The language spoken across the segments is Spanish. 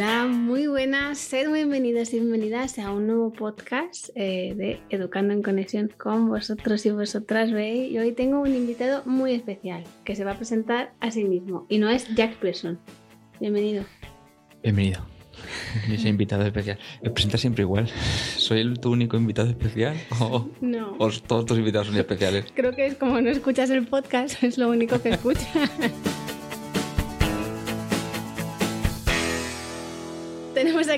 Hola, muy buenas, sed bienvenidos y bienvenidas a un nuevo podcast eh, de Educando en Conexión con vosotros y vosotras, ¿veis? Y hoy tengo un invitado muy especial que se va a presentar a sí mismo y no es Jack Pearson. Bienvenido. Bienvenido. Yo soy invitado especial. ¿Me presentas siempre igual? ¿Soy el tu único invitado especial? ¿O, No. o todos tus invitados son especiales? Creo que es como no escuchas el podcast, es lo único que escuchas.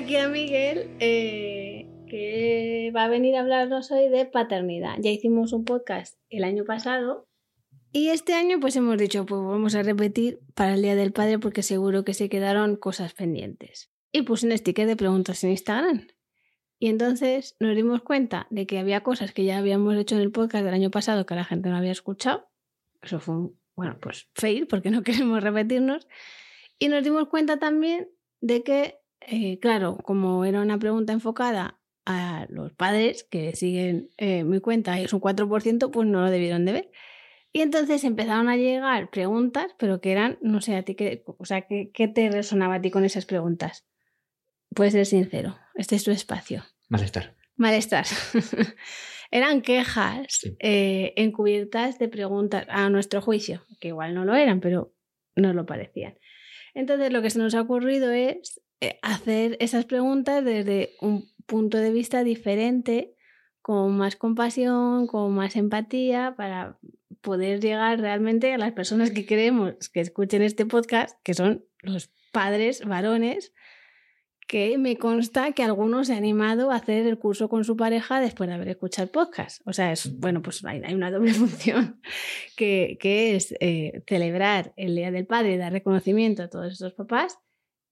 Aquí a Miguel, eh, que va a venir a hablarnos hoy de paternidad. Ya hicimos un podcast el año pasado y este año pues hemos dicho, pues vamos a repetir para el Día del Padre porque seguro que se quedaron cosas pendientes. Y puse un sticker de preguntas en Instagram. Y entonces nos dimos cuenta de que había cosas que ya habíamos hecho en el podcast del año pasado que la gente no había escuchado. Eso fue un, bueno, pues fail porque no queremos repetirnos. Y nos dimos cuenta también de que, eh, claro, como era una pregunta enfocada a los padres que siguen eh, mi cuenta y es un 4%, pues no lo debieron de ver. Y entonces empezaron a llegar preguntas, pero que eran, no sé, a ti qué, o sea, ¿qué, qué te resonaba a ti con esas preguntas? Puedes ser sincero, este es tu espacio. Malestar. Malestar. eran quejas Sí. eh, encubiertas de preguntas a nuestro juicio, que igual no lo eran, pero no lo parecían. Entonces lo que se nos ha ocurrido es hacer esas preguntas desde un punto de vista diferente, con más compasión, con más empatía, para poder llegar realmente a las personas que queremos que escuchen este podcast, que son los padres varones que me consta que algunos se han animado a hacer el curso con su pareja después de haber escuchado el podcast. O sea, es, bueno, pues hay, una doble función que, que es eh, celebrar el Día del Padre y dar reconocimiento a todos estos papás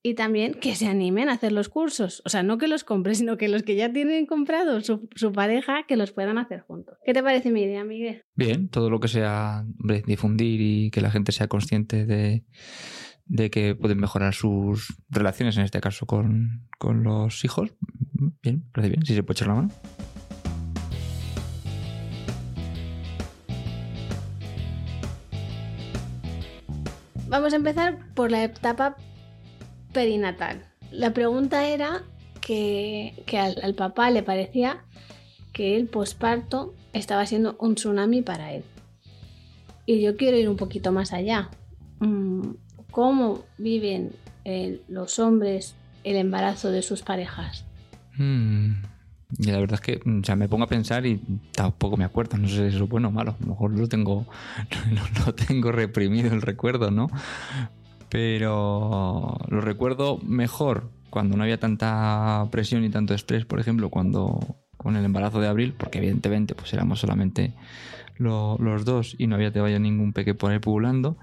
y también que se animen a hacer los cursos. O sea, no que los compren, sino que los que ya tienen comprado su, su pareja, que los puedan hacer juntos. ¿Qué te parece mi idea, Miguel? Bien, todo lo que sea hombre, difundir y que la gente sea consciente de, de que pueden mejorar sus relaciones, en este caso con, con los hijos. Bien, parece bien, si se puede echar la mano. Vamos a empezar por la etapa perinatal. La pregunta era que, que al, papá le parecía que el posparto estaba siendo un tsunami para él. Y yo quiero ir un poquito más allá. Mm, ¿Cómo viven eh, los hombres el embarazo de sus parejas? Mm, Y la verdad es que o me pongo a pensar y tampoco me acuerdo. No sé si es bueno o malo. A lo mejor lo tengo, lo tengo reprimido el recuerdo, ¿no? Pero lo recuerdo mejor cuando no había tanta presión y tanto estrés, por ejemplo, cuando con el embarazo de abril, porque evidentemente pues éramos solamente lo- los dos y no había todavía ningún peque por ahí pululando.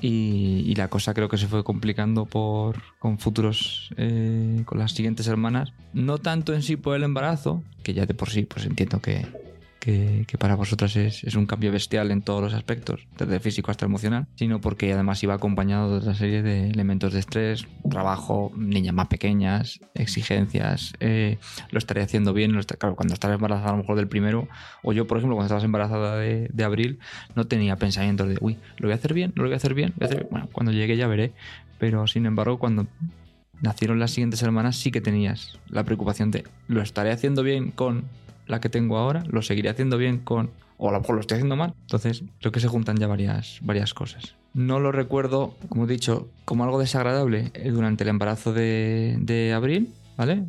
Y, y la cosa creo que se fue complicando por con futuros eh, con las siguientes hermanas no tanto en sí por el embarazo que ya de por sí pues entiendo que, que, para vosotras es, un cambio bestial en todos los aspectos desde físico hasta emocional sino porque además iba acompañado de otra serie de elementos de estrés trabajo niñas más pequeñas exigencias eh, lo estaré haciendo bien claro, cuando estás embarazada a lo mejor del primero o yo por ejemplo cuando estabas embarazada de, abril no tenía pensamientos de, uy, ¿lo voy a hacer bien? ¿No lo voy a hacer bien? ¿Lo voy a hacer bien?". Bueno, cuando llegue ya veré. Pero sin embargo, cuando nacieron las siguientes hermanas, sí que tenías la preocupación de, ¿lo estaré haciendo bien con la que tengo ahora? ¿Lo seguiré haciendo bien con... o a lo mejor lo estoy haciendo mal? Entonces, creo que se juntan ya varias, varias cosas. No lo recuerdo, como he dicho, como algo desagradable eh, durante el embarazo de, de abril, ¿vale?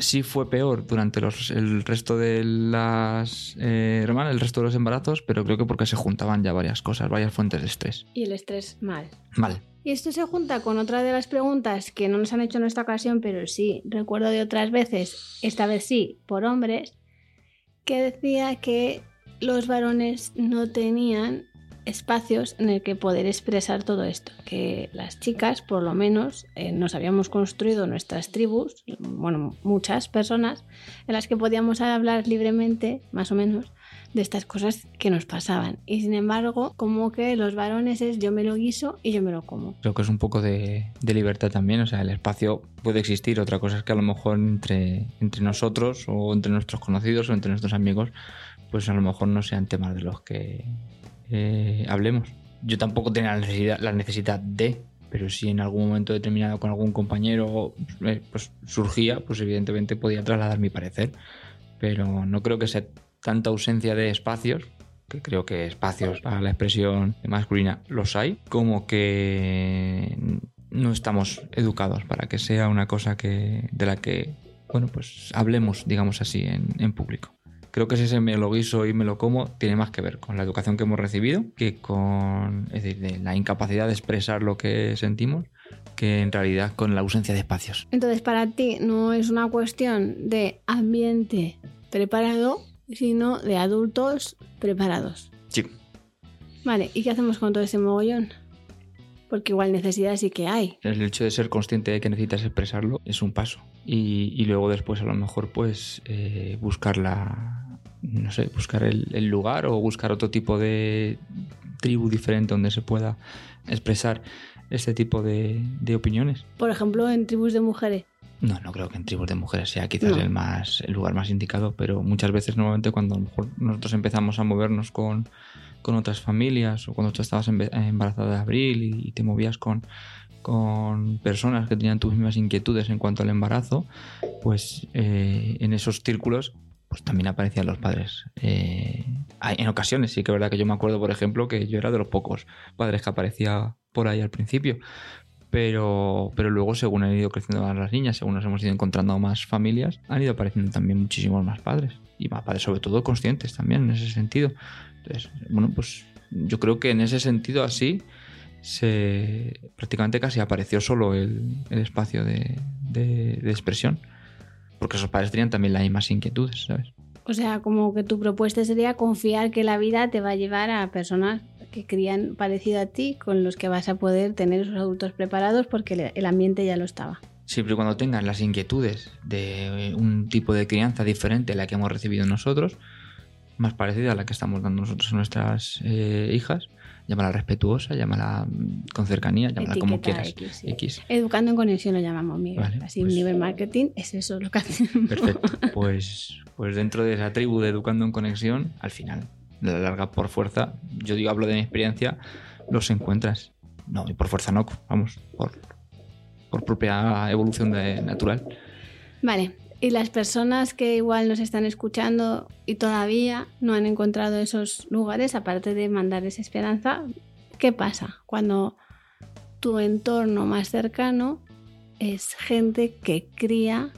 sí fue peor durante los, el resto de las eh, hermanas, el resto de los embarazos, pero creo que porque se juntaban ya varias cosas, varias fuentes de estrés. Y el estrés mal. Vale. Y esto se junta con otra de las preguntas que no nos han hecho en esta ocasión, pero sí recuerdo de otras veces, esta vez sí, por hombres, que decía que los varones no tenían espacios en el que poder expresar todo esto, que las chicas, por lo menos, eh, nos habíamos construido nuestras tribus, bueno, muchas personas, en las que podíamos hablar libremente, más o menos, de estas cosas que nos pasaban. Y sin embargo, como que los varones es yo me lo guiso y yo me lo como. Creo que es un poco de, libertad también, o sea, el espacio puede existir, otra cosa es que a lo mejor entre, entre nosotros o entre nuestros conocidos o entre nuestros amigos, pues a lo mejor no sean temas de los que eh, hablemos. Yo tampoco tenía la necesidad, la necesidad de pero si en algún momento determinado con algún compañero eh, pues surgía, pues evidentemente podía trasladar mi parecer. Pero no creo que sea tanta ausencia de espacios, que creo que espacios para la expresión masculina los hay, como que no estamos educados para que sea una cosa que, de la que, bueno, pues hablemos, digamos así, en, público. Creo que si ese me lo guiso y me lo como tiene más que ver con la educación que hemos recibido que con es decir, de la incapacidad de expresar lo que sentimos que en realidad con la ausencia de espacios. Entonces, para ti no es una cuestión de ambiente preparado, sino de adultos preparados. Sí. Vale, ¿y qué hacemos con todo ese mogollón? Porque igual necesidad sí que hay. El hecho de ser consciente de que necesitas expresarlo es un paso. Y, y luego después a lo mejor pues eh, buscar la, no sé, buscar el, el, lugar o buscar otro tipo de tribu diferente donde se pueda expresar este tipo de, de opiniones. Por ejemplo, en tribus de mujeres. No, no creo que en tribus de mujeres sea quizás no. el, más, el lugar más indicado, pero muchas veces normalmente cuando a lo mejor nosotros empezamos a movernos con, con otras familias o cuando tú estabas embarazada de abril y, y te movías con, con personas que tenían tus mismas inquietudes en cuanto al embarazo, pues eh, en esos círculos pues también aparecían los padres. Eh, en ocasiones sí que es verdad que yo me acuerdo, por ejemplo, que yo era de los pocos padres que aparecía por ahí al principio. Pero, pero luego, según han ido creciendo las niñas, según nos hemos ido encontrando más familias, han ido apareciendo también muchísimos más padres. Y más padres, sobre todo, conscientes también en ese sentido. Entonces, bueno, pues yo creo que en ese sentido así se prácticamente casi apareció solo el, espacio de, de, de, expresión. Porque esos padres tenían también las mismas inquietudes, ¿sabes? O sea, como que tu propuesta sería confiar que la vida te va a llevar a personas que crían parecido a ti, con los que vas a poder tener esos adultos preparados porque el ambiente ya lo estaba. Siempre y cuando tengan las inquietudes de un tipo de crianza diferente a la que hemos recibido nosotros, más parecida a la que estamos dando nosotros a nuestras eh, hijas, llámala respetuosa, llámala con cercanía, llámala Etiqueta como quieras. X, sí. X. Educando en conexión lo llamamos, Miguel. Vale, Así, pues- nivel marketing es eso lo que hacemos. Perfecto. Pues, pues dentro de esa tribu de Educando en Conexión, al final, la larga por fuerza, yo digo, hablo de mi experiencia, los encuentras. No, y por fuerza no, vamos, por, por propia evolución natural. Vale, y las personas que igual nos están escuchando y todavía no han encontrado esos lugares, aparte de mandarles esperanza, ¿qué pasa cuando tu entorno más cercano es gente que cría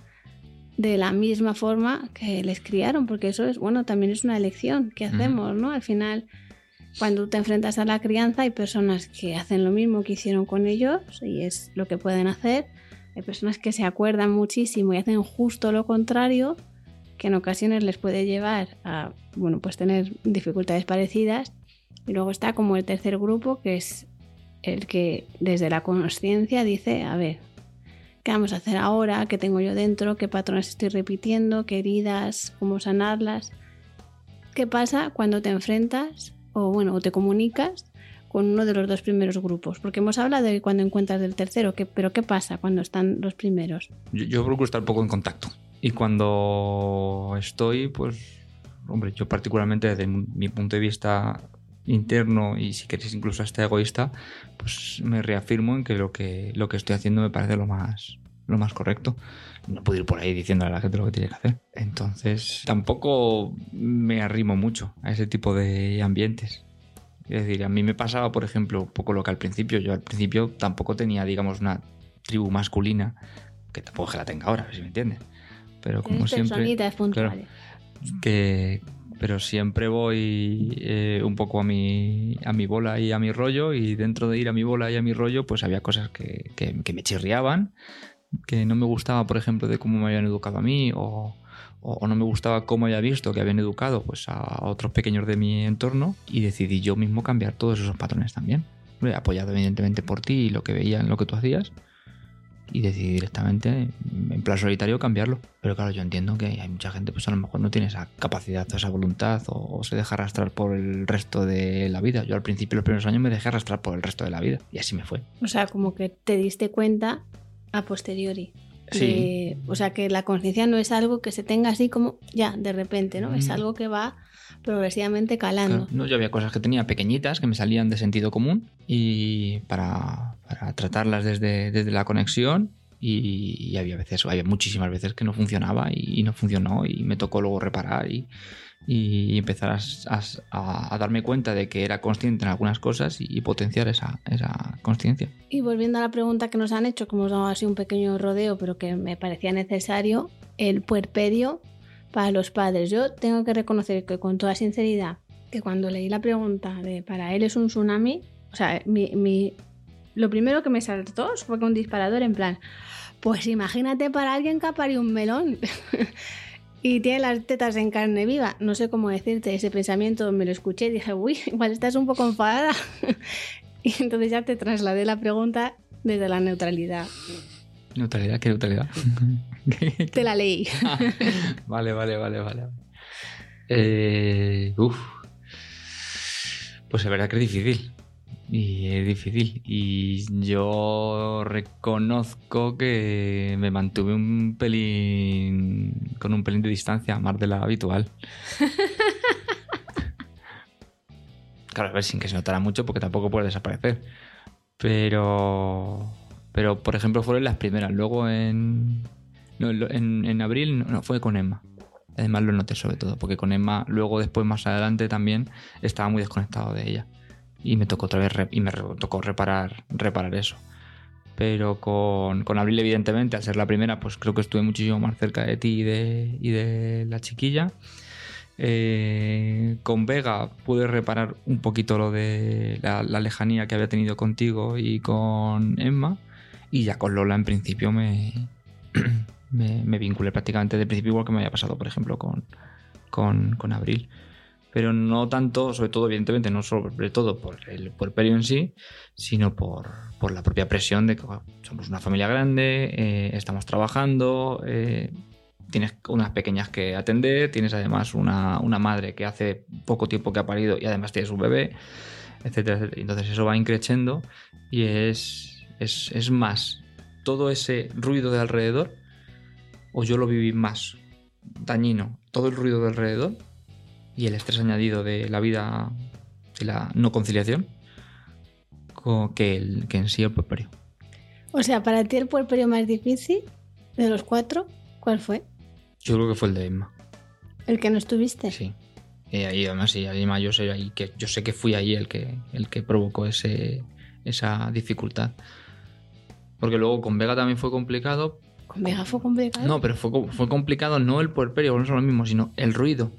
de la misma forma que les criaron? Porque eso es, bueno, también es una elección que hacemos, ¿no? Al final, cuando te enfrentas a la crianza, hay personas que hacen lo mismo que hicieron con ellos y es lo que pueden hacer. Hay personas que se acuerdan muchísimo y hacen justo lo contrario, que en ocasiones les puede llevar a, bueno, pues tener dificultades parecidas. Y luego está como el tercer grupo, que es el que desde la conciencia dice, a ver, ¿qué vamos a hacer ahora? ¿Qué tengo yo dentro? ¿Qué patrones estoy repitiendo? ¿Qué heridas? ¿Cómo sanarlas? ¿Qué pasa cuando te enfrentas o bueno, o te comunicas con uno de los dos primeros grupos? Porque hemos hablado de cuando encuentras del tercero, ¿qué- pero ¿qué pasa cuando están los primeros? Yo, yo procuro estar poco en contacto. Y cuando estoy, pues, hombre, yo particularmente desde mi punto de vista interno y si queréis incluso hasta egoísta, pues me reafirmo en que lo que, lo que estoy haciendo me parece lo más, lo más correcto. No puedo ir por ahí diciendo a la gente lo que tiene que hacer. Entonces, tampoco me arrimo mucho a ese tipo de ambientes. Es decir, a mí me pasaba, por ejemplo, un poco lo que al principio, yo al principio tampoco tenía, digamos, una tribu masculina, que tampoco es que la tenga ahora, si me entiendes. Pero como siempre, puntuales. que pero siempre voy eh, un poco a mi, a mi bola y a mi rollo y dentro de ir a mi bola y a mi rollo pues había cosas que, que- que me chirriaban, que no me gustaba por ejemplo de cómo me habían educado a mí o, o- no me gustaba cómo había visto que habían educado pues a otros pequeños de mi entorno y decidí yo mismo cambiar todos esos patrones también. Apoyado evidentemente por ti y lo que veía en lo que tú hacías y decidí directamente en plan solitario cambiarlo. Pero claro, yo entiendo que hay mucha gente pues a lo mejor no tiene esa capacidad o esa voluntad o, o se deja arrastrar por el resto de la vida. Yo al principio los primeros años me dejé arrastrar por el resto de la vida y así me fue. O sea, como que te diste cuenta a posteriori. Sí. de- o sea, que la conciencia no es algo que se tenga así como ya, de repente, ¿no? Es Mm. algo que va progresivamente calando. Claro, no, yo había cosas que tenía pequeñitas que me salían de sentido común y para, para tratarlas desde, desde la conexión y, y había veces, había muchísimas veces que no funcionaba y, y no funcionó y me tocó luego reparar y, y empezar a, a- a darme cuenta de que era consciente en algunas cosas y, potenciar esa, esa conciencia. Y volviendo a la pregunta que nos han hecho, que hemos dado así un pequeño rodeo, pero que me parecía necesario, el puerperio para los padres. Yo tengo que reconocer que con toda sinceridad, que cuando leí la pregunta de para él es un tsunami, o sea, mi, mi- lo primero que me saltó fue con un disparador en plan, pues imagínate para alguien que ha parido un melón. Y tiene las tetas en carne viva. No sé cómo decirte ese pensamiento. Me lo escuché y dije, uy, igual estás un poco enfadada. Y entonces ya te trasladé la pregunta desde la neutralidad. ¿Neutralidad? ¿Qué neutralidad? Te la leí. vale, vale, vale, vale. Eh, uf. Pues es verdad que es difícil. Y es difícil. Y yo reconozco que me mantuve un pelín. con un pelín de distancia, más de la habitual. Claro, a ver, sin que se notara mucho, porque tampoco puede desaparecer. Pero. Pero, por ejemplo, fueron las primeras. Luego en. No, en, abril no, no, fue con Emma. Además lo noté sobre todo, porque con Emma, luego después más adelante también estaba muy desconectado de ella. Y me tocó otra vez y me tocó reparar, reparar eso. Pero con, con Abril, evidentemente, al ser la primera, pues creo que estuve muchísimo más cerca de ti y de, y de la chiquilla. Eh, con Vega pude reparar un poquito lo de la, la lejanía que había tenido contigo y con Emma. Y ya con Lola, en principio, me, me, me vinculé prácticamente de principio, igual que me había pasado, por ejemplo, con, con, con Abril. Pero no tanto, sobre todo, evidentemente, no sobre todo por el puerperio en sí, sino por, por la propia presión de que somos una familia grande, eh, estamos trabajando, eh, tienes unas pequeñas que atender, tienes además una, una madre que hace poco tiempo que ha parido y además tienes un bebé, etcétera, etcétera. Entonces eso va increciendo y es, es, es más todo ese ruido de alrededor, o yo lo viví más dañino, todo el ruido de alrededor y el estrés añadido de la vida y la no conciliación co- que, el, que en sí el puerperio. O sea, para ti el puerperio más difícil de los cuatro, ¿cuál fue? Yo creo que fue el de Emma. El que no estuviste. Sí. Y ahí además sí, además yo sé ahí que yo sé que fui ahí el que el que provocó ese esa dificultad. Porque luego con Vega también fue complicado. Con Vega fue complicado. No, pero fue, fue complicado no el puerperio, no es lo mismo, sino el ruido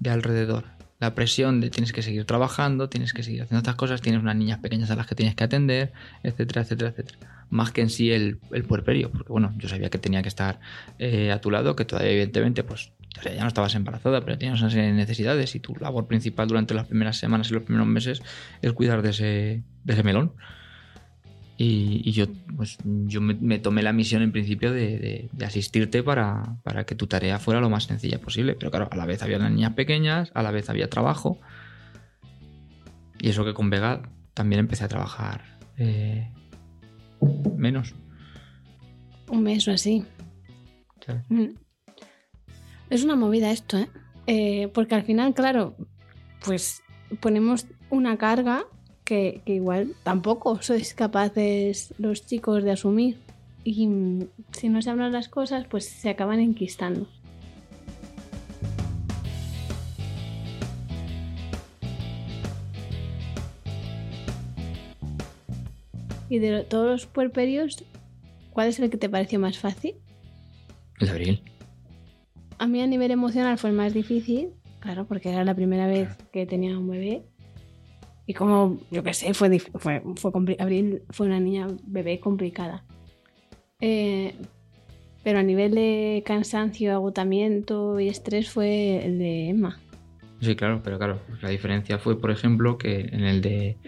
de alrededor. La presión de tienes que seguir trabajando, tienes que seguir haciendo estas cosas, tienes unas niñas pequeñas a las que tienes que atender, etcétera, etcétera, etcétera. Más que en sí el, el puerperio, porque bueno, yo sabía que tenía que estar eh, a tu lado, que todavía evidentemente pues o sea, ya no estabas embarazada, pero tenías una serie de necesidades y tu labor principal durante las primeras semanas y los primeros meses es cuidar de ese, de ese melón. Y, y yo, pues, yo me, me tomé la misión en principio de, de- de asistirte para, para que tu tarea fuera lo más sencilla posible. Pero claro, a la vez había las niñas pequeñas, a la vez había trabajo. Y eso que con Vega también empecé a trabajar eh, menos. Un mes o así. ¿sabes? Mm. Es una movida esto, ¿eh? Eh, Porque al final, claro, pues ponemos una carga que, que igual tampoco sois capaces los chicos de asumir. Y mm, si no se hablan las cosas, pues se acaban enquistando. Y de todos los puerperios, ¿cuál es el que te pareció más fácil? El abril. A mí a nivel emocional fue el más difícil, claro, porque era la primera vez que tenía un bebé. Y como, yo qué sé, fue, fue, fue Abril fue una niña bebé complicada. Eh, pero a nivel de cansancio, agotamiento y estrés fue el de Emma. Sí, claro, pero claro, la diferencia fue, por ejemplo, que en el de,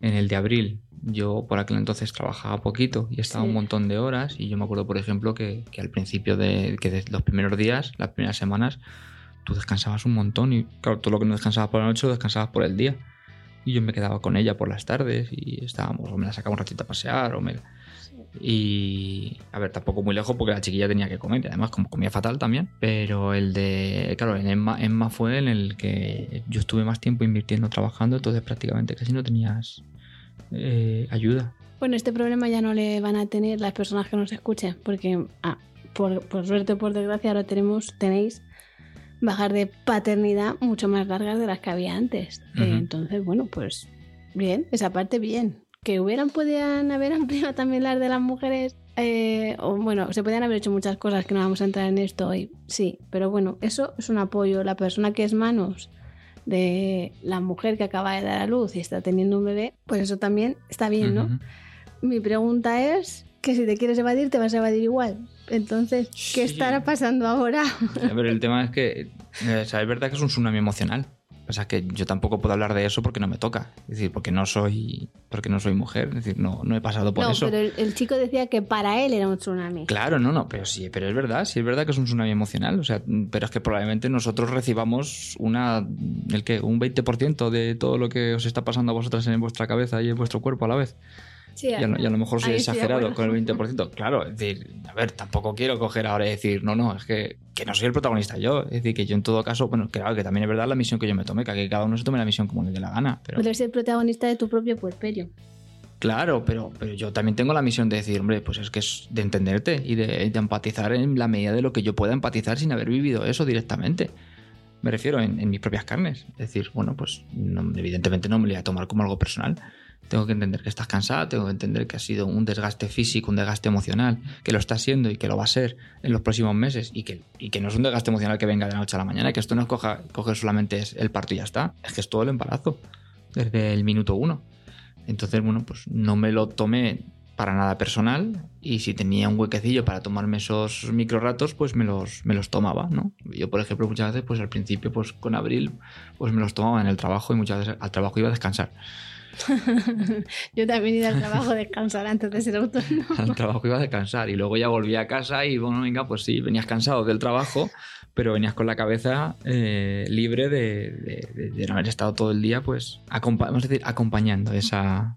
en el de abril yo por aquel entonces trabajaba poquito y estaba Sí. un montón de horas y yo me acuerdo, por ejemplo, que, que al principio de, que de los primeros días, las primeras semanas, tú descansabas un montón y claro, todo lo que no descansabas por la noche lo descansabas por el día. Y yo me quedaba con ella por las tardes y estábamos, o me la sacaba un ratito a pasear, o me... Y, a ver, tampoco muy lejos porque la chiquilla tenía que comer, y además como comía fatal también, pero el de, claro, en Emma, Emma fue en el que yo estuve más tiempo invirtiendo, trabajando, entonces prácticamente casi no tenías eh, ayuda. Bueno, este problema ya no le van a tener las personas que nos escuchen, porque ah, por, por suerte o por desgracia ahora tenemos, tenéis bajar de paternidad mucho más largas de las que había antes. Entonces, bueno, pues bien, esa parte bien. Que hubieran, podían haber ampliado también las de las mujeres. eh, o bueno, se podían haber hecho muchas cosas que no vamos a entrar en esto hoy. Sí, pero bueno, eso es un apoyo. La persona que es manos de la mujer que acaba de dar a luz y está teniendo un bebé, pues eso también está bien, ¿no? Mi pregunta es que si te quieres evadir, te vas a evadir igual. Entonces, ¿qué Sí. estará pasando ahora? Ver, el tema es que, eh, o sea, es verdad que es un tsunami emocional. O sea, que yo tampoco puedo hablar de eso porque no me toca. Es decir, porque no soy, porque no soy mujer. Es decir, no, no he pasado por no, eso. pero el, el chico decía que para él era un tsunami. Claro, no, no, pero sí, pero es verdad, sí es verdad que es un tsunami emocional, o sea, pero es que probablemente nosotros recibamos una, el que, un 20% de todo lo que os está pasando a vosotras en vuestra cabeza y en vuestro cuerpo a la vez. Sí, Y a, lo- y a lo mejor soy exagerado con el 20%. Claro, es decir, a ver, tampoco quiero coger ahora y decir, no, no, es que, que no soy el protagonista yo. Es decir, que yo en todo caso, bueno, claro, que también es verdad la misión que yo me tomé, que cada uno se tome la misión como le dé la gana. Pero, Puedes ser protagonista de tu propio puerperio. Claro, pero, pero yo también tengo la misión de decir, hombre, pues es que es de entenderte y de, de empatizar en la medida de lo que yo pueda empatizar sin haber vivido eso directamente. Me refiero en, en mis propias carnes. Es decir, bueno, pues no- evidentemente no me lo voy a tomar como algo personal. Tengo que entender que estás cansada, tengo que entender que ha sido un desgaste físico, un desgaste emocional, que lo está siendo y que lo va a ser en los próximos meses y que, y que no es un desgaste emocional que venga de la noche a la mañana, que esto no es coja- coger solamente el parto y ya está. Es que es todo el embarazo, desde el minuto uno. Entonces, bueno, pues no me lo tomé para nada personal y si tenía un huequecillo para tomarme esos micro ratos, pues me los, me los tomaba, ¿no? Yo, por ejemplo, muchas veces, pues al principio, pues con Abril, pues me los tomaba en el trabajo y muchas veces al trabajo iba a descansar. Yo también iba al trabajo a descansar antes de ser autónomo. Al trabajo iba a descansar y luego ya volvía a casa y, bueno, venga, pues sí, venías cansado del trabajo, pero venías con la cabeza eh, libre de, de- de- de no haber estado todo el día, pues, vamos a decir, acompañando esa,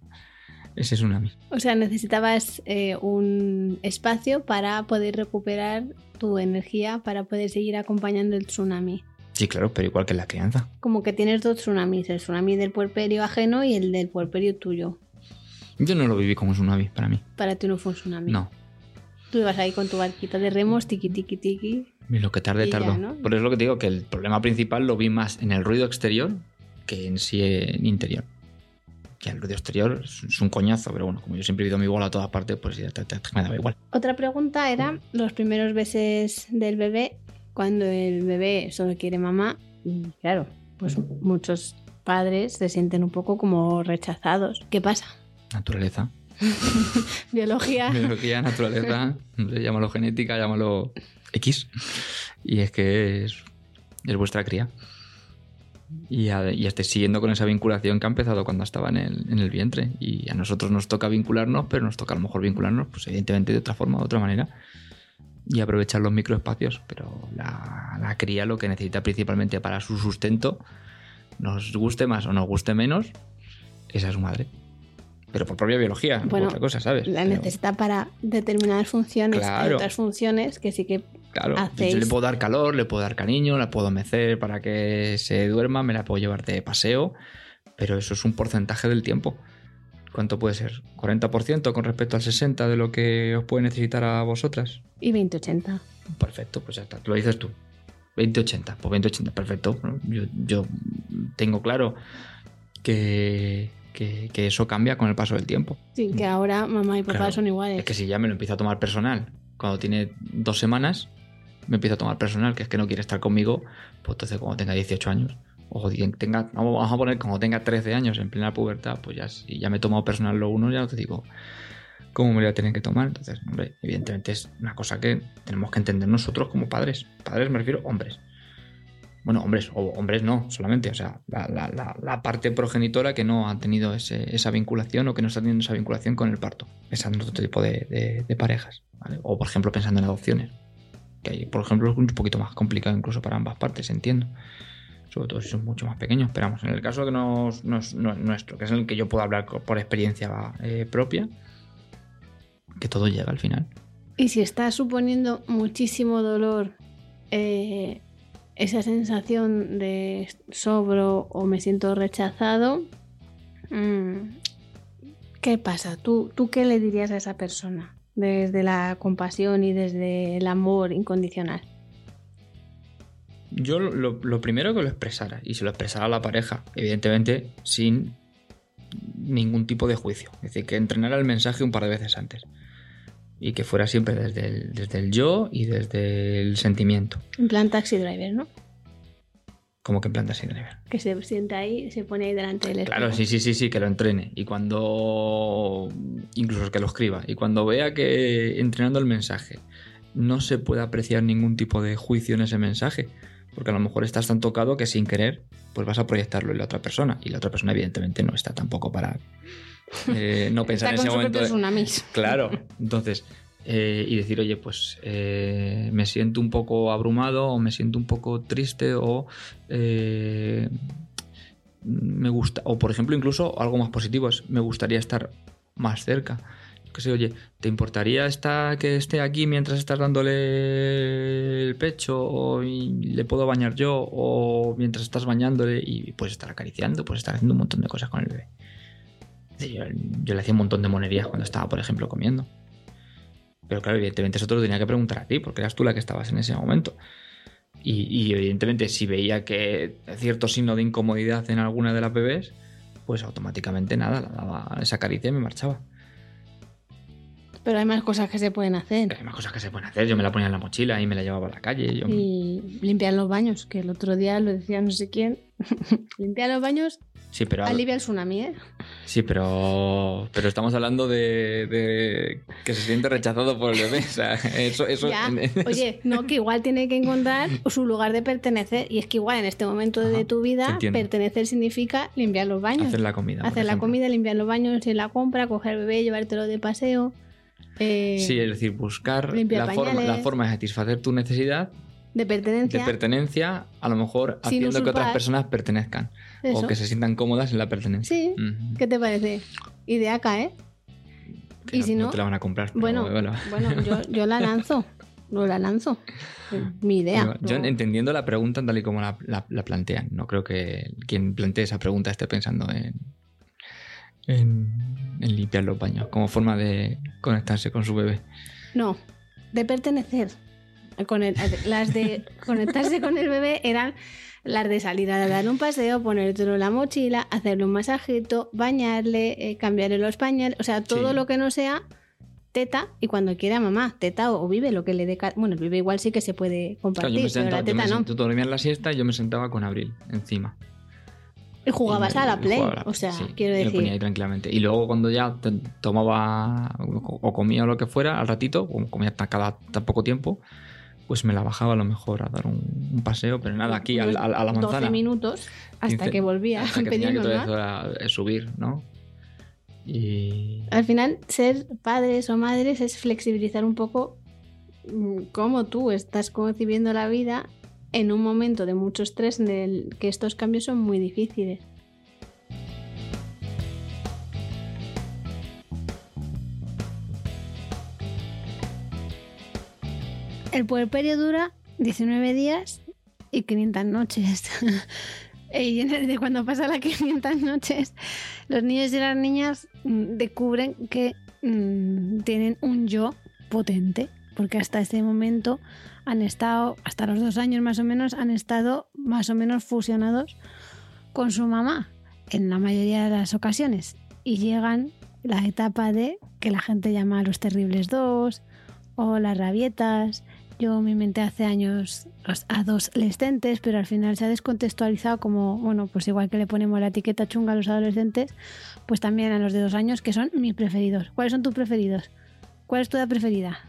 ese tsunami. O sea, necesitabas eh, un espacio para poder recuperar tu energía, para poder seguir acompañando el tsunami. Sí, claro, pero igual que en la crianza. Como que tienes dos tsunamis, el tsunami del puerperio ajeno y el del puerperio tuyo. Yo no lo viví como un tsunami para mí. Para ti no fue un tsunami. No. Tú ibas ahí con tu barquita de remos, tiqui, tiqui, tiqui. Y lo que tarde, Y ya, tardó. ¿no? Por eso es lo que te digo, que el problema principal lo vi más en el ruido exterior que en sí en interior. Que el ruido exterior es un coñazo, pero bueno, como yo siempre he ido mi bola a todas partes, pues ya te- te- te- me daba igual. Otra pregunta era los primeros meses del bebé, cuando el bebé solo quiere mamá. Y claro, pues muchos padres se sienten un poco como rechazados. ¿Qué pasa? Naturaleza. Biología. Biología, naturaleza, llámalo genética, llámalo X. Y es que es, es vuestra cría. Y, a- y esté siguiendo con esa vinculación que ha empezado cuando estaba en el, en el vientre. Y a nosotros nos toca vincularnos, pero nos toca a lo mejor vincularnos, pues evidentemente de otra forma, de otra manera. Y aprovechar los microespacios. Pero la, la cría lo que necesita principalmente para su sustento, nos guste más o nos guste menos, esa es su madre. Pero por propia biología, por Bueno, otra cosa, ¿sabes? La Pero- necesita para determinadas funciones. Hay Claro. otras funciones que sí que Claro, hacéis. yo le puedo dar calor, le puedo dar cariño, la puedo mecer para que se duerma, me la puedo llevar de paseo, pero eso es un porcentaje del tiempo. ¿Cuánto puede ser? ¿40% con respecto al 60% de lo que os puede necesitar a vosotras? Y 2080. Perfecto, pues ya está, lo dices tú. 20-80, pues 20-80, perfecto. Yo, yo tengo claro que, que- que eso cambia con el paso del tiempo. Sí, que ahora mamá y papá Claro. son iguales. Es que si ya me lo empiezo a tomar personal cuando tiene dos semanas, me empiezo a tomar personal, que es que no quiere estar conmigo, pues entonces cuando tenga 18 años, o tenga, vamos a poner cuando tenga 13 años en plena pubertad, pues ya si ya me he tomado personal lo uno, ya no te digo cómo me lo voy a tener que tomar. Entonces, hombre, evidentemente es una cosa que tenemos que entender nosotros como padres. Padres me refiero hombres. Bueno, hombres, o hombres no, solamente, o sea, la, parte progenitora que no ha tenido esa vinculación o que no está teniendo esa vinculación con el parto. Es otro tipo de parejas. ¿vale? O, por ejemplo, pensando en adopciones. Que ahí, por ejemplo, es un poquito más complicado incluso para ambas partes, entiendo. Sobre todo si son mucho más pequeños. Esperamos, en el caso que no- nuestro, que es el que yo puedo hablar por experiencia eh, propia, que todo llega al final. Y si estás suponiendo muchísimo dolor, eh, esa sensación de sobro o me siento rechazado, mm, ¿qué pasa? ¿Tú, ¿Tú qué le dirías a esa persona desde la compasión y desde el amor incondicional? Yo lo, lo primero que lo expresara, y se lo expresara a la pareja, evidentemente sin ningún tipo de juicio. Es decir, que entrenara el mensaje un par de veces antes. Y que fuera siempre desde el, desde el yo y desde el sentimiento. En plan taxi driver, ¿no? Como que en planta sin driver. Que se sienta ahí, se pone ahí delante del espejo. Claro, sí, sí, sí, sí, que lo entrene. Y cuando. Incluso que lo escriba. Y cuando vea que entrenando el mensaje no se puede apreciar ningún tipo de juicio en ese mensaje. Porque a lo mejor estás tan tocado que sin querer, pues vas a proyectarlo en la otra persona. Y la otra persona, evidentemente, no está tampoco para eh, no pensar Está en con ese momento. de-. Claro, entonces, eh, y decir, oye, pues eh, me siento un poco abrumado o me siento un poco triste o eh, me gusta, o por ejemplo, incluso algo más positivo es, me gustaría estar más cerca. Que sé, oye, ¿te importaría estar, que esté aquí mientras estás dándole el pecho o le puedo bañar yo o mientras estás bañándole y puedes estar acariciando, puedes estar haciendo un montón de cosas con el bebé? Yo le hacía un montón de monerías cuando estaba, por ejemplo, comiendo. Pero claro, evidentemente eso te lo tenía que preguntar a ti, porque eras tú la que estabas en ese momento. Y, y, evidentemente si veía que cierto signo de incomodidad en alguna de las bebés, pues automáticamente nada, la daba esa caricia y me marchaba. Pero hay más cosas que se pueden hacer. Hay más cosas que se pueden hacer. Yo me la ponía en la mochila y me la llevaba a la calle. Yo... Y limpiar los baños, que el otro día lo decía no sé quién. limpiar los baños Sí, pero, alivia el tsunami, ¿eh? sí, pero, pero estamos hablando de, de que se siente rechazado por el bebé. O sea, eso, eso Ya. Oye, no, que igual tiene que encontrar su lugar de pertenecer. Y es que igual en este momento Ajá, de tu vida, pertenecer significa limpiar los baños. hacer la comida. Hacer la comida, limpiar los baños, ir a la compra, coger el bebé, llevártelo de paseo. Eh, Sí, es decir, buscar la forma, pañales. la forma de satisfacer tu necesidad de pertenencia. de pertenencia, a lo mejor Sin haciendo que otras personas pertenezcan eso. o que se sientan cómodas en la pertenencia. Sí. ¿Qué te parece? Ideaca, ¿eh? Que y si no- te la van a comprar. Bueno, bueno. bueno, yo, yo la lanzo. No la lanzo. Mi idea. Yo, yo No. entendiendo la pregunta tal y como la, la- la plantean, no creo que quien plantee esa pregunta esté pensando en, en, en limpiar los baños como forma de conectarse con su bebé. No, de pertenecer. Con el- las de conectarse con el bebé eran las de salir a dar un paseo, ponértelo en la mochila, hacerle un masajito, bañarle, eh, cambiarle los pañales, o sea, todo Sí. lo que no sea teta y cuando quiera mamá, teta o, o vive lo que le dé. Bueno, el vive igual sí que se puede Claro, compartir, yo me pero sentaba, la yo me teta no. sent- tú dormías la siesta y yo me sentaba con Abril encima. Y jugabas Y a la play, a la- o sea, sí, quiero y me ponía ahí decir. tranquilamente. Y luego cuando ya tomaba o comía o lo que fuera, al ratito, o comía tan- cada tan poco tiempo, pues me la bajaba a lo mejor a dar un, un paseo, pero nada, aquí al- a, la 12 manzana. minutos hasta 15, que volvía hasta a que tenía que pedirnos otra más. vez a- a subir, ¿no? Y Al final, ser padres o madres es flexibilizar un poco mm, cómo tú estás concibiendo la vida en un momento de mucho estrés en el que estos cambios son muy difíciles. El puerperio dura 19 días y 500 noches. y en el de cuando pasa las 500 noches, los niños y las niñas mm, descubren que mm, tienen un yo potente, porque hasta ese momento han estado, hasta los dos años más o menos, han estado más o menos fusionados con su mamá en la mayoría de las ocasiones. Y llegan la etapa de que la gente llama a los terribles dos o las rabietas. Yo me inventé hace años los adolescentes, pero al final se ha descontextualizado como, bueno, pues igual que le ponemos la etiqueta chunga a los adolescentes, pues también a los de dos años, que son mis preferidos. ¿Cuáles son tus preferidos? ¿Cuál es tu edad preferida?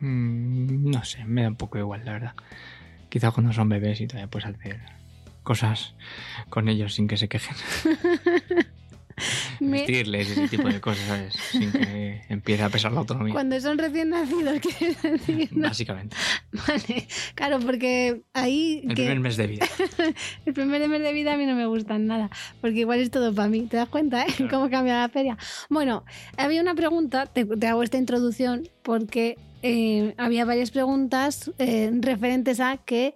Mm, no sé, me da un poco igual, la verdad. Quizá cuando son bebés y todavía puedes hacer cosas con ellos sin que se quejen. Vestirles ese tipo de cosas, ¿sabes? Sin que empiece a pesar la autonomía. Cuando son recién nacidos, quieres decir, ¿no? Básicamente. Vale, claro, porque ahí El que primer mes de vida. el primer mes de vida a mí no me gustan nada, porque igual es todo para mí, ¿te das cuenta, eh? Claro. Cómo cambia la feria. Bueno, había una pregunta, te, te hago esta introducción porque eh, había varias preguntas eh, referentes a que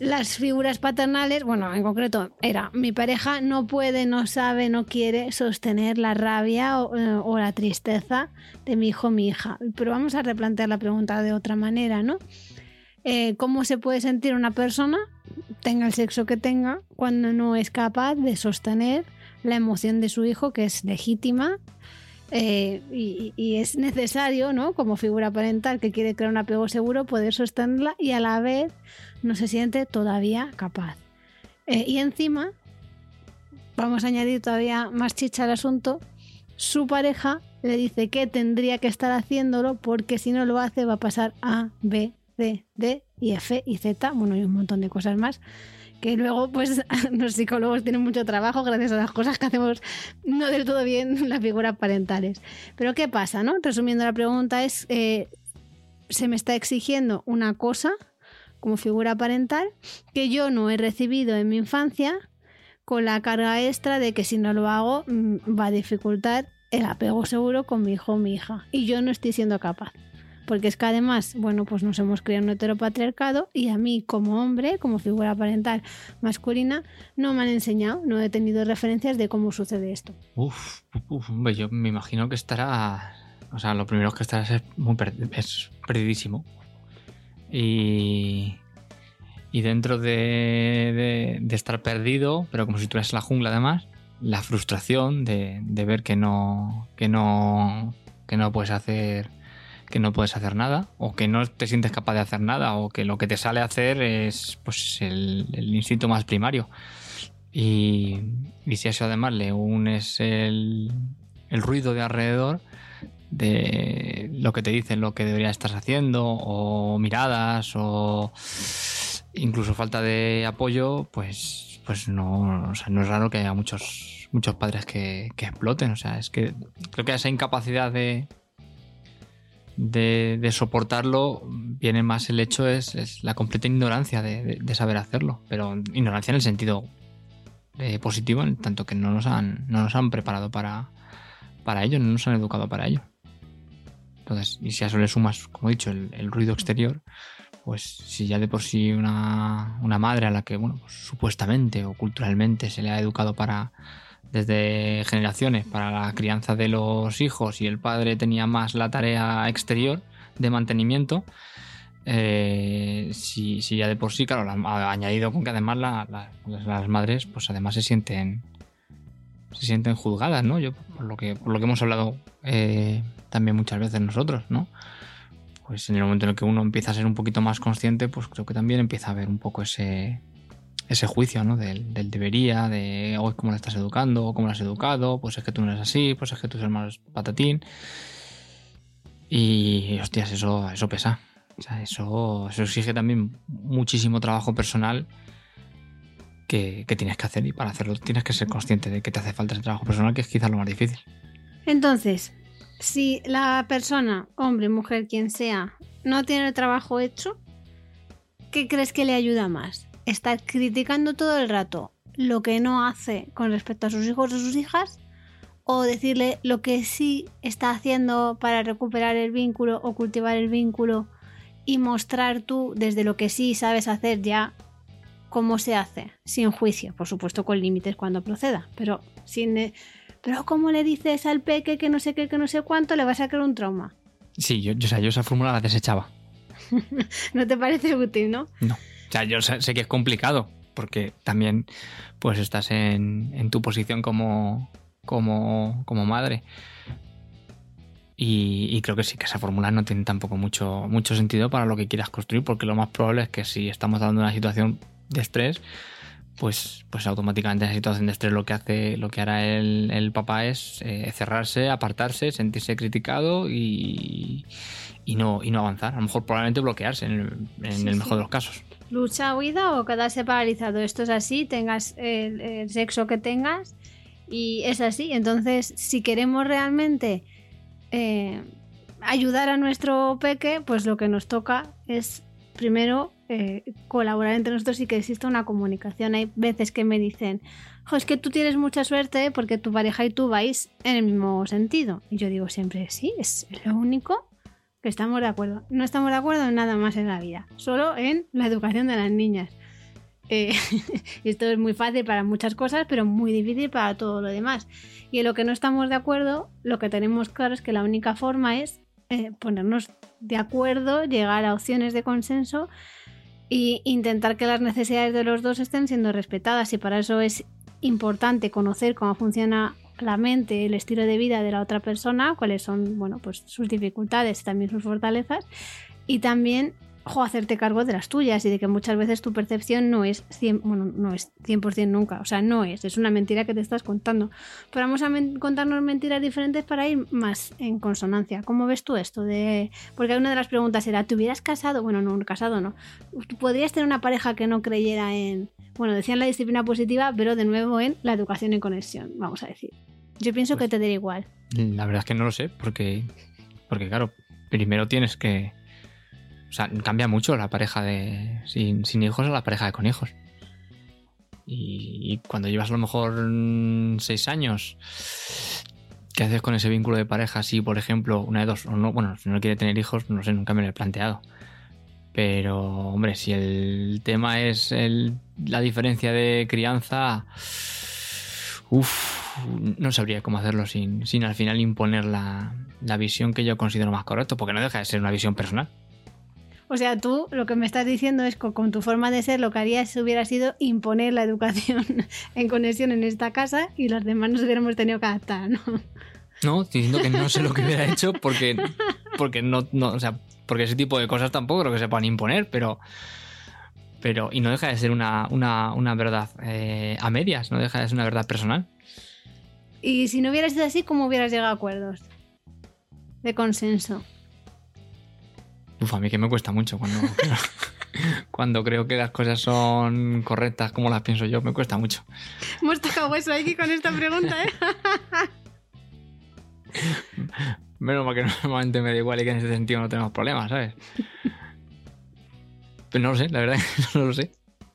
las figuras paternales, bueno, en concreto era, mi pareja no puede, no sabe, no quiere sostener la rabia o, eh, la tristeza de mi hijo o mi hija. Pero vamos a replantear la pregunta de otra manera, ¿no? Eh, ¿Cómo se puede sentir una persona, tenga el sexo que tenga, cuando no es capaz de sostener la emoción de su hijo, que es legítima? Eh, y, es necesario, ¿no? Como figura parental que quiere crear un apego seguro, poder sostenerla y a la vez no se siente todavía capaz. Eh, y encima, vamos a añadir todavía más chicha al asunto, su pareja le dice que tendría que estar haciéndolo porque si no lo hace va a pasar A, B, C, D y F y Z, bueno, y un montón de cosas más que luego pues los psicólogos tienen mucho trabajo gracias a las cosas que hacemos no del todo bien las figuras parentales. Pero ¿qué pasa? no? Resumiendo la pregunta es, eh, se me está exigiendo una cosa como figura parental que yo no he recibido en mi infancia con la carga extra de que si no lo hago mm, va a dificultar el apego seguro con mi hijo o mi hija. Y yo no estoy siendo capaz. Porque es que además, bueno, pues nos hemos criado en heteropatriarcado y a mí como hombre, como figura parental masculina, no me han enseñado, no he tenido referencias de cómo sucede esto. Uf, uf, yo me imagino que estará. O sea, lo primero que estarás es, muy perdidísimo. Y. Y dentro de, de- de estar perdido, pero como si estuvieras en la jungla además, la frustración de, de ver que no. que no. que no puedes hacer. Que no puedes hacer nada, o que no te sientes capaz de hacer nada, o que lo que te sale a hacer es pues el, instinto más primario. Y, y si eso además le unes el, el ruido de alrededor de lo que te dicen, lo que deberías estar haciendo, o miradas, o incluso falta de apoyo, pues, pues no, o sea, no es raro que haya muchos, muchos padres que, que exploten. O sea, es que creo que esa incapacidad de, de, soportarlo viene más el hecho, es, es la completa ignorancia de, saber hacerlo. Pero ignorancia en el sentido eh, positivo, en tanto que no nos han, no nos han preparado para, para ello, no nos han educado para ello. Entonces, y si a eso le sumas, como he dicho, el, el ruido exterior, pues si ya de por sí una, una madre a la que, bueno, pues, supuestamente o culturalmente se le ha educado para desde generaciones para la crianza de los hijos y el padre tenía más la tarea exterior de mantenimiento, eh, si, ya de por sí, claro, la- ha añadido con que además la- las madres, pues además se sienten se sienten juzgadas, ¿no? Yo por lo que por lo que hemos hablado eh, también muchas veces nosotros, ¿no? Pues en el momento en el que uno empieza a ser un poquito más consciente, pues creo que también empieza a haber un poco ese ese juicio, ¿no? Del, debería, de hoy cómo la estás educando, cómo la has educado, pues es que tú no eres así, pues es que tus hermanos patatín. Y hostias, eso, eso pesa. O sea, eso, eso exige también muchísimo trabajo personal que, que tienes que hacer y para hacerlo tienes que ser consciente de que te hace falta ese trabajo personal, que es quizás lo más difícil. Entonces, si la persona, hombre, mujer, quien sea, no tiene el trabajo hecho, ¿qué crees que le ayuda más? ¿Estar criticando todo el rato lo que no hace con respecto a sus hijos o sus hijas? ¿O decirle lo que sí está haciendo para recuperar el vínculo o cultivar el vínculo y mostrar tú desde lo que sí sabes hacer ya cómo se hace? Sin juicio, por supuesto con límites cuando proceda, pero sin... pero ¿cómo le dices al peque que no sé qué, que no sé cuánto, le vas a crear un trauma? Sí, yo, yo, o sea, yo esa fórmula la desechaba. ¿No te parece útil, no? No. O sea, yo sé, sé que es complicado, porque también pues estás en, en tu posición como, como, como madre. Y, y creo que sí, que esa fórmula no tiene tampoco mucho, mucho sentido para lo que quieras construir, porque lo más probable es que si estamos dando una situación de estrés, pues, pues automáticamente en esa situación de estrés lo que hace, lo que hará el, el papá es eh, cerrarse, apartarse, sentirse criticado y, y no, y no avanzar. A lo mejor probablemente bloquearse en el, en Sí, el sí. mejor de los casos. Lucha, huida o quedarse paralizado. Esto es así, tengas el, sexo que tengas Y es así. Entonces, si queremos realmente eh, ayudar a nuestro peque, pues lo que nos toca es primero eh, colaborar entre nosotros y que exista una comunicación. Hay veces que me dicen, es que tú tienes mucha suerte porque tu pareja y tú vais en el mismo sentido. Y yo digo siempre, sí, es lo único que estamos de acuerdo. No estamos de acuerdo en nada más en la vida, solo en la educación de las niñas. Eh, esto es muy fácil para muchas cosas, pero muy difícil para todo lo demás. Y en lo que no estamos de acuerdo, lo que tenemos claro es que la única forma es eh, ponernos de acuerdo, llegar a opciones de consenso e intentar que las necesidades de los dos estén siendo respetadas. Y para eso es importante conocer cómo funciona la mente, el estilo de vida de la otra persona, cuáles son, bueno, pues sus dificultades, también sus fortalezas, y también o hacerte cargo de las tuyas y de que muchas veces tu percepción no es 100%, bueno, no es 100% nunca, o sea, no es, es una mentira que te estás contando. Pero vamos a contarnos mentiras diferentes para ir más en consonancia. ¿Cómo ves tú esto? De... Porque una de las preguntas era, ¿te hubieras casado? Bueno, no, casado no. ¿Tú podrías tener una pareja que no creyera en, bueno, decían la disciplina positiva, pero de nuevo en la educación en conexión, vamos a decir. Yo pienso que pues te daría igual. La verdad es que no lo sé, porque, porque claro, primero tienes que o sea, cambia mucho la pareja de sin, hijos a la pareja de con hijos. Y, cuando llevas a lo mejor seis años, ¿qué haces con ese vínculo de pareja? Si, por ejemplo, una de dos, o no, bueno, si no quiere tener hijos, no sé, nunca me lo he planteado. Pero, hombre, si el tema es la diferencia de crianza, uff, no sabría cómo hacerlo sin, sin al final imponer la, la visión que yo considero más correcto, porque no deja de ser una visión personal. O sea, tú lo que me estás diciendo es que con tu forma de ser lo que harías hubiera sido imponer la educación en conexión en esta casa y los demás nos hubiéramos tenido que adaptar, ¿no? No, diciendo que no sé lo que hubiera hecho porque, porque no, no, o sea, porque ese tipo de cosas tampoco creo que se puedan imponer, pero, pero y no deja de ser una, verdad eh, a medias, no deja de ser una verdad personal. Y si no hubieras sido así, ¿cómo hubieras llegado a acuerdos de consenso? Uf, a mí que me cuesta mucho cuando, cuando creo que las cosas son correctas como las pienso yo, me cuesta mucho. Hemos tocado hueso aquí con esta pregunta, ¿eh? Menos mal que normalmente me da igual y que en ese sentido no tenemos problemas, ¿sabes? Pero no lo sé, la verdad no lo sé.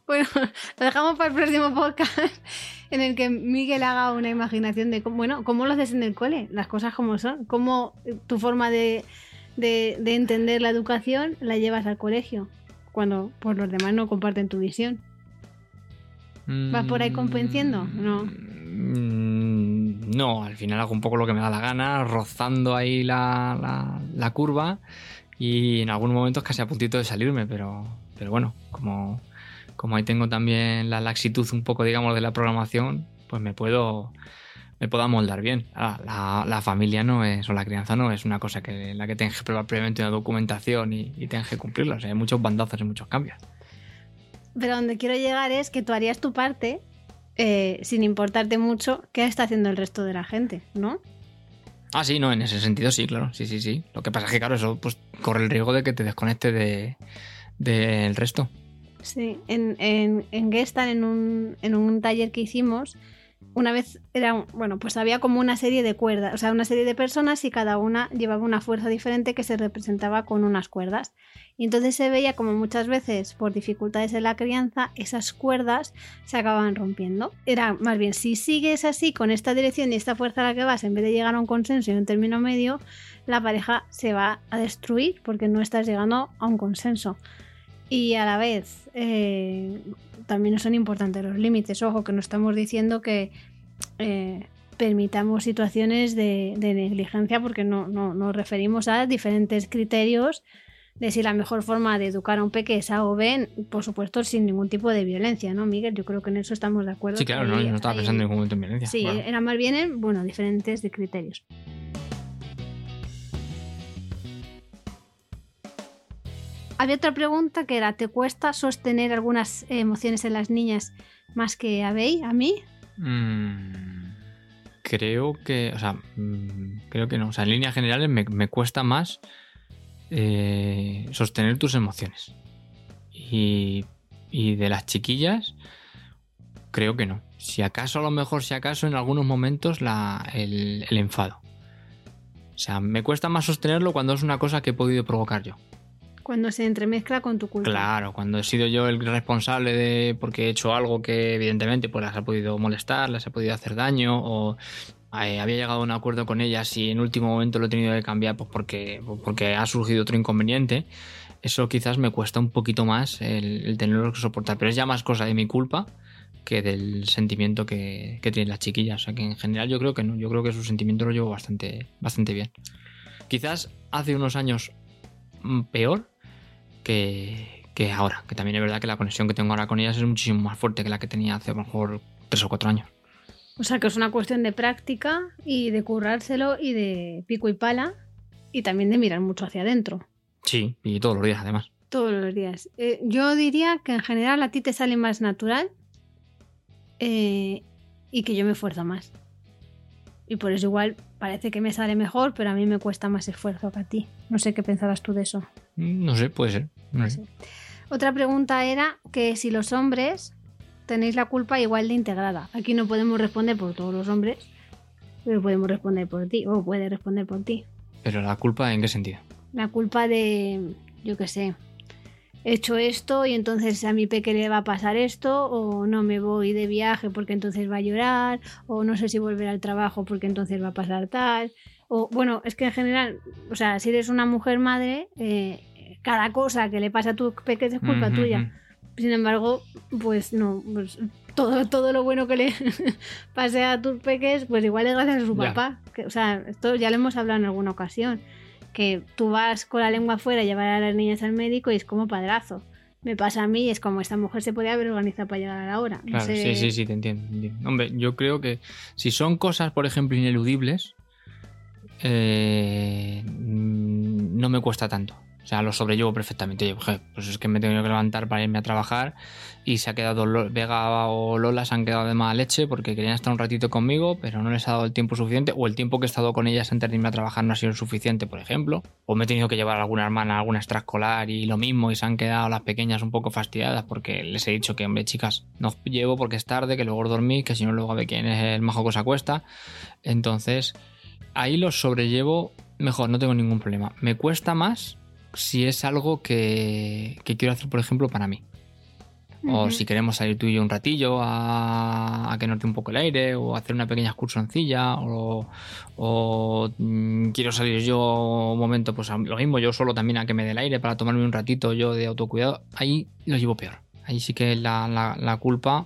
Bueno, lo dejamos para el próximo podcast en el que Miguel haga una imaginación de cómo, bueno, cómo lo haces en el cole, las cosas como son, cómo tu forma de de, entender la educación la llevas al colegio, cuando por los demás no comparten tu visión. ¿Vas por ahí convenciendo? No. Mm, no, al final hago un poco lo que me da la gana, rozando ahí la, la, curva y en algunos momentos casi a puntito de salirme, pero, pero bueno, como, como ahí tengo también la laxitud un poco, digamos, de la programación, pues me puedo, me pueda moldar bien. la, familia no es, o la crianza no es una cosa que la que tengas que probar previamente una documentación y, y tengas que cumplirla. O sea, hay muchos bandazos y muchos cambios. Pero donde quiero llegar es que tú harías tu parte eh, sin importarte mucho qué está haciendo el resto de la gente, ¿no? Ah, sí, no, en ese sentido sí, claro. Sí, sí, sí. Lo que pasa es que, claro, eso pues corre el riesgo de que te desconecte del de, resto. Sí, en, en, en Gestan, en un, en un taller que hicimos, una vez era, bueno, pues había como una serie de cuerdas, o sea, una serie de personas y cada una llevaba una fuerza diferente que se representaba con unas cuerdas. Y entonces se veía como muchas veces, por dificultades en la crianza, esas cuerdas se acababan rompiendo. Era más bien, si sigues así con esta dirección y esta fuerza a la que vas, en vez de llegar a un consenso y un término medio, la pareja se va a destruir porque no estás llegando a un consenso. Y a la vez, eh, también son importantes los límites. Ojo, que no estamos diciendo que eh, permitamos situaciones de, negligencia porque no, nos referimos a diferentes criterios de si la mejor forma de educar a un peque es A o B, por supuesto sin ningún tipo de violencia, ¿no, Miguel? Yo creo que en eso estamos de acuerdo. Sí, claro, no, yo no estaba pensando en ningún momento en violencia. Sí, era más bien en, bueno, diferentes de criterios. Había otra pregunta que era, ¿te cuesta sostener algunas emociones en las niñas más que a Bey, a mí? Mm, creo que, o sea, mm, creo que no. O sea, en líneas generales me, cuesta más eh, sostener tus emociones. Y, y de las chiquillas, creo que no. Si acaso, a lo mejor, si acaso, en algunos momentos la, el enfado. O sea, me cuesta más sostenerlo cuando es una cosa que he podido provocar yo. Cuando se entremezcla con tu culpa. Claro, cuando he sido yo el responsable de porque he hecho algo que evidentemente pues las ha podido molestar, las ha podido hacer daño o eh, había llegado a un acuerdo con ellas y en último momento lo he tenido que cambiar pues porque, pues, porque ha surgido otro inconveniente. Eso quizás me cuesta un poquito más el, tenerlo que soportar, pero es ya más cosa de mi culpa que del sentimiento que, que tienen las chiquillas. O sea que en general yo creo que no, yo creo que su sentimiento lo llevo bastante, bastante bien. Quizás hace unos años mm, peor que, que ahora, que también es verdad que la conexión que tengo ahora con ellas es muchísimo más fuerte que la que tenía hace a lo mejor tres o cuatro años. O sea que es una cuestión de práctica y de currárselo y de pico y pala y también de mirar mucho hacia adentro. Sí, y todos los días además. Todos los días. Eh, yo diría que en general a ti te sale más natural eh, y que yo me esfuerzo más. Y por eso igual parece que me sale mejor, pero a mí me cuesta más esfuerzo que a ti. No sé qué pensabas tú de eso. Mm, No sé, puede ser. No sé. Sí. Otra pregunta era que si los hombres tenéis la culpa igual de integrada. Aquí no podemos responder por todos los hombres, pero podemos responder por ti, o puede responder por ti. Pero la culpa, ¿en qué sentido? La culpa de, yo qué sé, he hecho esto y entonces a mi peque le va a pasar esto, o no me voy de viaje porque entonces va a llorar, o no sé si volver al trabajo porque entonces va a pasar tal. O bueno, es que en general, o sea, si eres una mujer madre, eh, cada cosa que le pasa a tu peque es culpa tuya. Sin embargo, pues no, pues todo, todo lo bueno que le pase a tus peques, pues igual es gracias a su papá. Que, o sea, esto ya lo hemos hablado en alguna ocasión. Que tú vas con la lengua afuera a llevar a las niñas al médico y es como padrazo. Me pasa a mí y es como esta mujer se podía haber organizado para llegar a la hora. No Claro, sé- sí, sí, sí, te entiendo, te entiendo. Hombre, yo creo que si son cosas, por ejemplo, ineludibles, eh, mm, no me cuesta tanto. O sea, lo sobrellevo perfectamente. Joder, pues es que me tengo que levantar para irme a trabajar y se ha quedado Vega o Lola se han quedado de mala leche porque querían estar un ratito conmigo, pero no les ha dado el tiempo suficiente o el tiempo que he estado con ellas antes de irme a trabajar no ha sido suficiente, por ejemplo. O me he tenido que llevar a alguna hermana a alguna extraescolar y lo mismo y se han quedado las pequeñas un poco fastidiadas porque les he dicho que, hombre, chicas, no os llevo porque es tarde, que luego os dormís, que si no luego a ver quién es el majo que os acuesta. Entonces, ahí los sobrellevo mejor, no tengo ningún problema. Me cuesta más si es algo que, que quiero hacer, por ejemplo, para mí. O si queremos salir tú y yo un ratillo a, a que note un poco el aire, o hacer una pequeña excursioncilla, o, o, mm, quiero salir yo un momento, pues a- lo mismo, yo solo también a que me dé el aire para tomarme un ratito yo de autocuidado, ahí lo llevo peor. Ahí sí que la, la- la culpa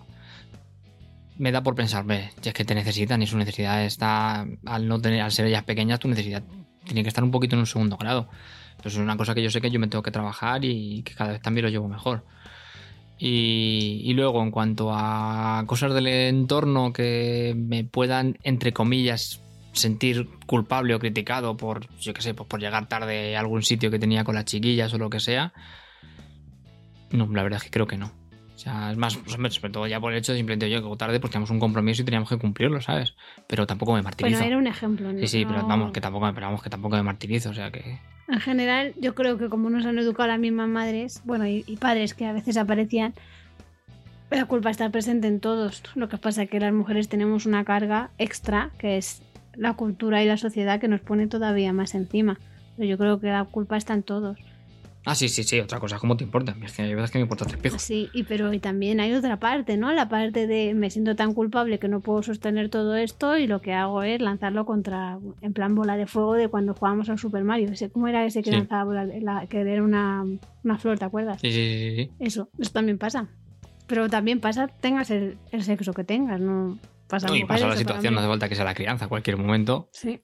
me da por pensar, ve, es que te necesitan y su necesidad está, al no tener, al ser ellas pequeñas, tu necesidad tiene que estar un poquito en un segundo grado. Pues es una cosa que yo sé que yo me tengo que trabajar y que cada vez también lo llevo mejor. Y, y luego, en cuanto a cosas del entorno que me puedan, entre comillas, sentir culpable o criticado por, yo qué sé, pues por llegar tarde a algún sitio que tenía con las chiquillas o lo que sea, no, la verdad es que creo que no. O sea, es más, pues, sobre todo ya por el hecho de simplemente yo que tarde porque teníamos un compromiso y teníamos que cumplirlo, ¿sabes? Pero tampoco me martirizo. Bueno, era un ejemplo. ¿no? Sí, sí, pero vamos, que tampoco, pero vamos, que tampoco me martirizo, o sea que... En general, yo creo que como nos han educado las mismas madres, bueno, y, y padres que a veces aparecían, la culpa está presente en todos. Lo que pasa es que las mujeres tenemos una carga extra, que es la cultura y la sociedad, que nos pone todavía más encima. Pero yo creo que la culpa está en todos. Ah, sí, sí, sí, otra cosa, ¿cómo te importa? Es que hay veces que me importa tres pijos. Sí, y pero y también hay otra parte, ¿no? La parte de me siento tan culpable que no puedo sostener todo esto y lo que hago es lanzarlo contra, en plan bola de fuego de cuando jugábamos al Super Mario. ¿Cómo era ese que Sí. lanzaba bola de- la- que era una, una flor, ¿te acuerdas? Sí, sí, sí, sí. Eso, eso también pasa. Pero también pasa, tengas el, el sexo que tengas, no pasa No, y mujeres pasa la situación, no hace falta que sea la crianza, cualquier momento. Sí.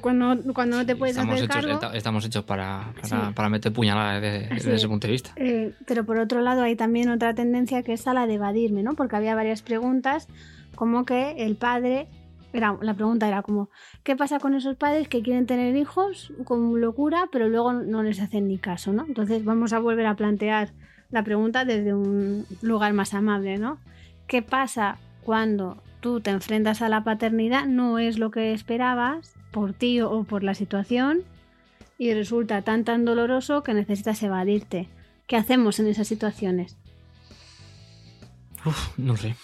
Cuando, cuando no te puedes estamos, hacer hechos, cargo. estamos hechos para, para, Sí. para meter puñaladas desde, desde Sí. ese punto de vista. Eh, pero por otro lado hay también otra tendencia que es a la de evadirme, ¿no? Porque había varias preguntas, como que el padre, era, la pregunta era como, ¿qué pasa con esos padres que quieren tener hijos con locura, pero luego no les hacen ni caso, ¿no? Entonces vamos a volver a plantear la pregunta desde un lugar más amable, ¿no? ¿Qué pasa cuando tú te enfrentas a la paternidad, no es lo que esperabas por ti o por la situación? y resulta tan tan doloroso que necesitas evadirte. ¿Qué hacemos en esas situaciones? Uf, no sé.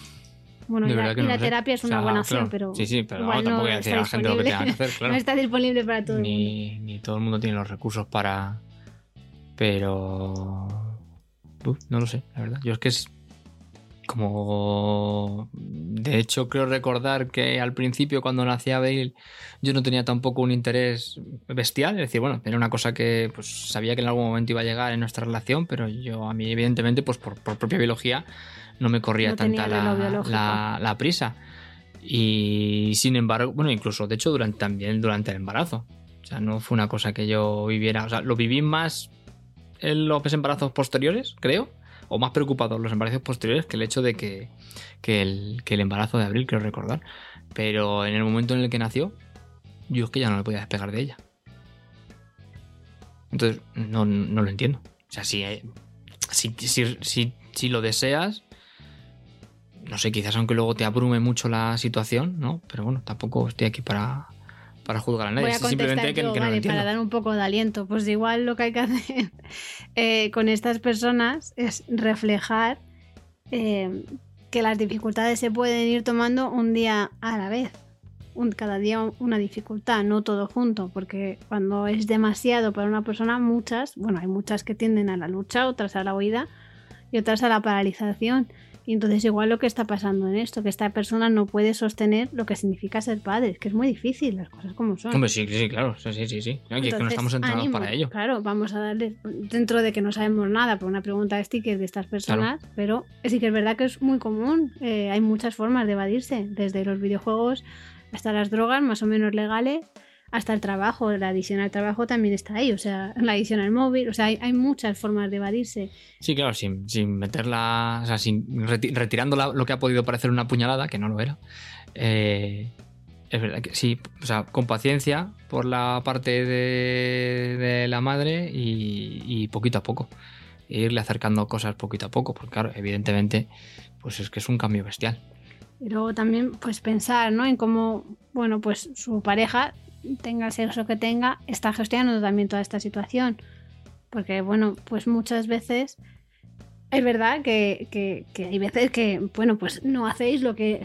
Bueno, De la, verdad que y no la lo sé. terapia es O una sea, buena opción, pero. Sí, sí, pero igual tampoco voy a decir a la gente lo que tenga que hacer, claro. No está disponible para todo el mundo. ni, ni todo el mundo tiene los recursos para. Pero. Uf, no lo sé, la verdad. Yo es que es. Como. De hecho, creo recordar que al principio, cuando nacía Bale, yo no tenía tampoco un interés bestial. Es decir, bueno, era una cosa que pues, sabía que en algún momento iba a llegar en nuestra relación, pero yo, a mí, evidentemente, pues por, por propia biología, no me corría No tanta la, la- la prisa. Y sin embargo, bueno, incluso de hecho durante, también durante el embarazo. O sea, no fue una cosa que yo viviera. O sea, lo viví más en los embarazos posteriores, creo. O más preocupado en los embarazos posteriores que el hecho de que, que el, que el embarazo de abril, creo recordar. Pero en el momento en el que nació, yo es que ya no me podía despegar de ella. Entonces, no, no lo entiendo. O sea, si, eh, si, si, si, si lo deseas, no sé, quizás aunque luego te abrume mucho la situación, ¿no? Pero bueno, tampoco estoy aquí para, para juzgar a nadie. Voy a Simplemente que, yo, que no lo vale, para dar un poco de aliento. Pues igual lo que hay que hacer eh, con estas personas es reflejar eh, que las dificultades se pueden ir tomando un día a la vez. Un- cada día una dificultad, no todo junto, porque cuando es demasiado para una persona, muchas, bueno, hay muchas que tienden a la lucha, otras a la huida y otras a la paralización. Y entonces igual lo que está pasando en esto, que esta persona no puede sostener lo que significa ser padre, que es muy difícil, las cosas como son. Hombre, sí, sí, claro. Sí, sí, sí. sí. Es que no estamos entrenados ánimo. para ello. Claro, vamos a darle, dentro de que no sabemos nada por una pregunta de sticker de estas personas, pero sí que es verdad que es muy común. eh, hay muchas formas de evadirse, desde los videojuegos hasta las drogas más o menos legales, hasta el trabajo. La adición al trabajo también está ahí, o sea, la adición al móvil, o sea, hay, hay muchas formas de evadirse. Sí, claro, sin, sin meterla, o sea, sin reti- retirando la- lo que ha podido parecer una puñalada, que no lo era. eh, es verdad que sí, o sea, con paciencia por la parte de, de la madre y, y poquito a poco. E irle acercando cosas poquito a poco, porque claro, evidentemente, pues es que es un cambio bestial. Y luego también, pues pensar, ¿no? En cómo, bueno, pues su pareja, tenga el sexo que tenga, está gestionando también toda esta situación. Porque, bueno, pues muchas veces es verdad que, que- que hay veces que, bueno, pues no hacéis lo que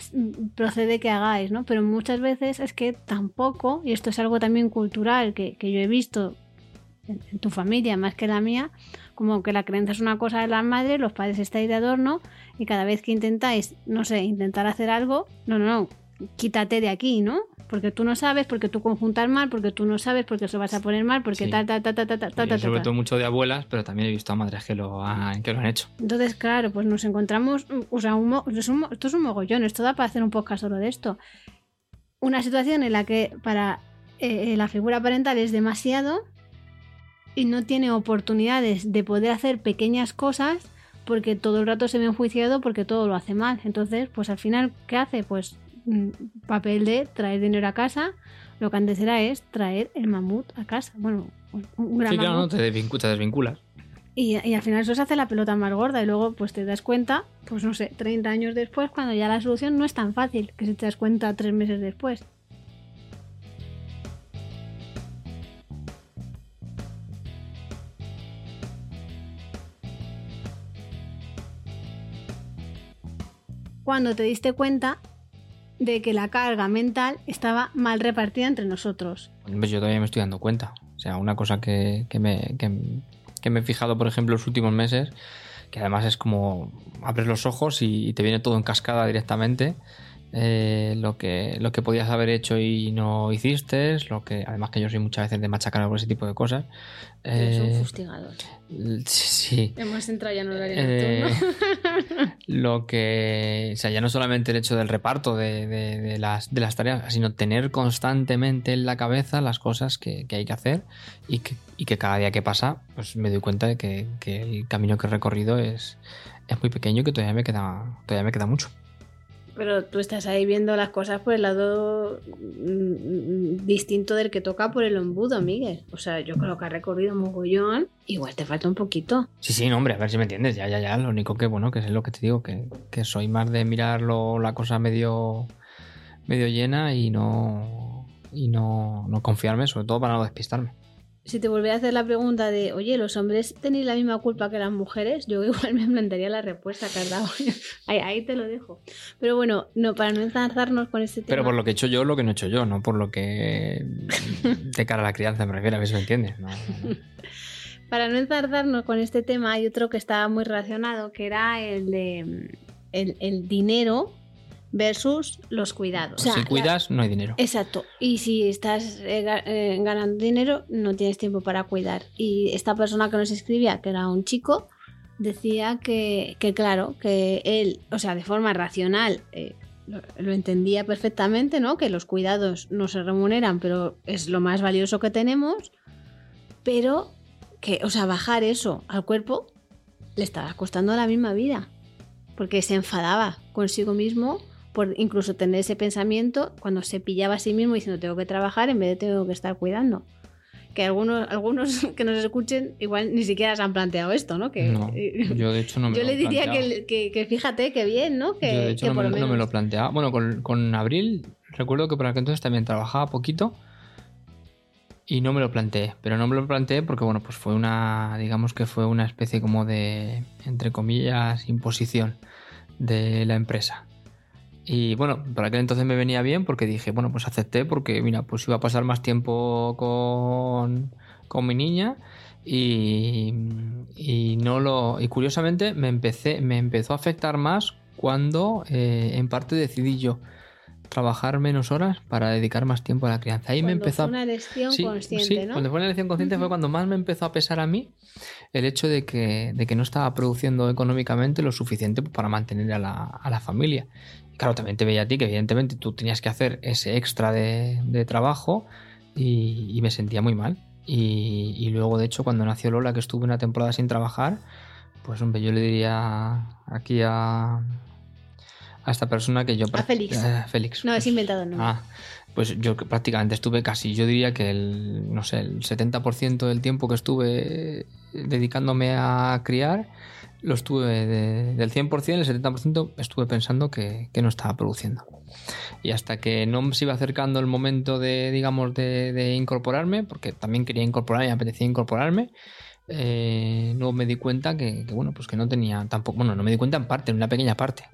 procede que hagáis, ¿no? Pero muchas veces es que tampoco, y esto es algo también cultural que, que yo he visto en, en tu familia más que la mía, como que la creencia es una cosa de las madres, los padres estáis de adorno y cada vez que intentáis, no sé, intentar hacer algo, no, no, no, quítate de aquí, ¿no? Porque tú no sabes, porque tú conjuntas mal, porque tú no sabes, porque eso vas a poner mal, porque Sí. tal, tal, tal, tal, tal, tal, tal, tal, sobre tal. todo mucho de abuelas, pero también he visto a madres que lo han, que lo han hecho. Entonces, claro, pues nos encontramos, o sea, un esto es un mogollón, esto da para hacer un podcast solo de esto. Una situación en la que para eh, la figura parental es demasiado y no tiene oportunidades de poder hacer pequeñas cosas porque todo el rato se ve enjuiciado porque todo lo hace mal. Entonces, pues al final, ¿qué hace? Pues mm, papel de traer dinero a casa, lo que antes era es traer el mamut a casa. Bueno, un- gran Sí, claro, mamut. ¿no? Te, desvincu- te desvinculas. Y, y al final eso se hace la pelota más gorda y luego pues te das cuenta, pues no sé, 30 años después, cuando ya la solución no es tan fácil, que si te das cuenta tres meses después. Cuando te diste cuenta de que la carga mental estaba mal repartida entre nosotros. Pues yo todavía me estoy dando cuenta. O sea, una cosa que, que me, que, que me he fijado, por ejemplo, los últimos meses, que además es como abres los ojos y, te viene todo en cascada directamente. Eh, lo, que, lo que podías haber hecho y no hiciste, lo que además que yo soy muchas veces de machacar por ese tipo de cosas. Eh, fustigador. sí. Hemos entrado ya en horario Eh, lo que, o sea, ya no solamente el hecho del reparto de, de- de las, de las tareas, sino tener constantemente en la cabeza las cosas que, que hay que hacer y que, y que cada día que pasa, pues me doy cuenta de que, que el camino que he recorrido es, es muy pequeño y que todavía me queda, todavía me queda mucho. Pero tú estás ahí viendo las cosas por el lado mm, distinto del que toca por el embudo, Miguel. O sea, yo creo que has recorrido mogollón. Igual te falta un poquito. Sí, sí, no, hombre, a ver si me entiendes, ya, ya, ya. Lo único que, bueno, que es lo que te digo, que, que soy más de mirarlo la cosa medio, medio llena y no, y no, no confiarme, sobre todo para no despistarme. Si te volviera a hacer la pregunta de, oye, ¿los hombres tenéis la misma culpa que las mujeres? Yo igual me plantearía la respuesta que has dado. ahí, ahí, te lo dejo. Pero bueno, no, para no enzarzarnos con este tema. Pero por lo que he hecho yo, lo que no he hecho yo, no por lo que de cara a la crianza me refiero, a ver si me entiendes. No, no. para no enzarzarnos con este tema, hay otro que estaba muy relacionado, que era el de el, el dinero versus los cuidados. si cuidas, no hay dinero. Exacto. Y si estás eh, eh, ganando dinero, no tienes tiempo para cuidar. Y esta persona que nos escribía, que era un chico, decía que, claro, que él, o sea, de forma racional, eh, lo, entendía perfectamente, ¿no? Que los cuidados no se remuneran, pero es lo más valioso que tenemos. Pero que, o sea, bajar eso al cuerpo le estaba costando la misma vida. Porque se enfadaba consigo mismo por incluso tener ese pensamiento cuando se pillaba a sí mismo diciendo tengo que trabajar en vez de tengo que estar cuidando. Que algunos, algunos que nos escuchen igual ni siquiera se han planteado esto, ¿no? Que, yo de hecho no me Yo le diría que, que, fíjate que bien, ¿no? Que, yo de hecho no, me, no, me, lo planteaba. Bueno, con, con, Abril recuerdo que por aquel entonces también trabajaba poquito y no me lo planteé. Pero no me lo planteé porque, bueno, pues fue una, digamos que fue una especie como de, entre comillas, imposición de la empresa. Y bueno, para aquel entonces me venía bien porque dije, bueno, pues acepté porque, mira, pues iba a pasar más tiempo con, con mi niña y, y, no lo y curiosamente me empecé me empezó a afectar más cuando eh, en parte decidí yo trabajar menos horas para dedicar más tiempo a la crianza. Ahí me empezó fue una elección consciente, sí, cuando fue una elección consciente fue cuando más me empezó a pesar a mí el hecho de que, de que no estaba produciendo económicamente lo suficiente para mantener a la, a la familia claro, también te veía a ti que evidentemente tú tenías que hacer ese extra de, trabajo y, me sentía muy mal. Y, luego, de hecho, cuando nació Lola, que estuve una temporada sin trabajar, pues hombre, yo le diría aquí a, a esta persona que yo... A Félix. Eh, Félix. No, es inventado, no. Ah, pues yo prácticamente estuve casi, yo diría que el, no sé, el 70% del tiempo que estuve dedicándome a criar lo estuve del 100%, el 70% estuve pensando que, no estaba produciendo. Y hasta que no se iba acercando el momento de, digamos, de, incorporarme, porque también quería incorporarme me apetecía incorporarme, eh, no me di cuenta que, bueno, pues que no tenía tampoco, bueno, no me di cuenta en parte, en una pequeña parte.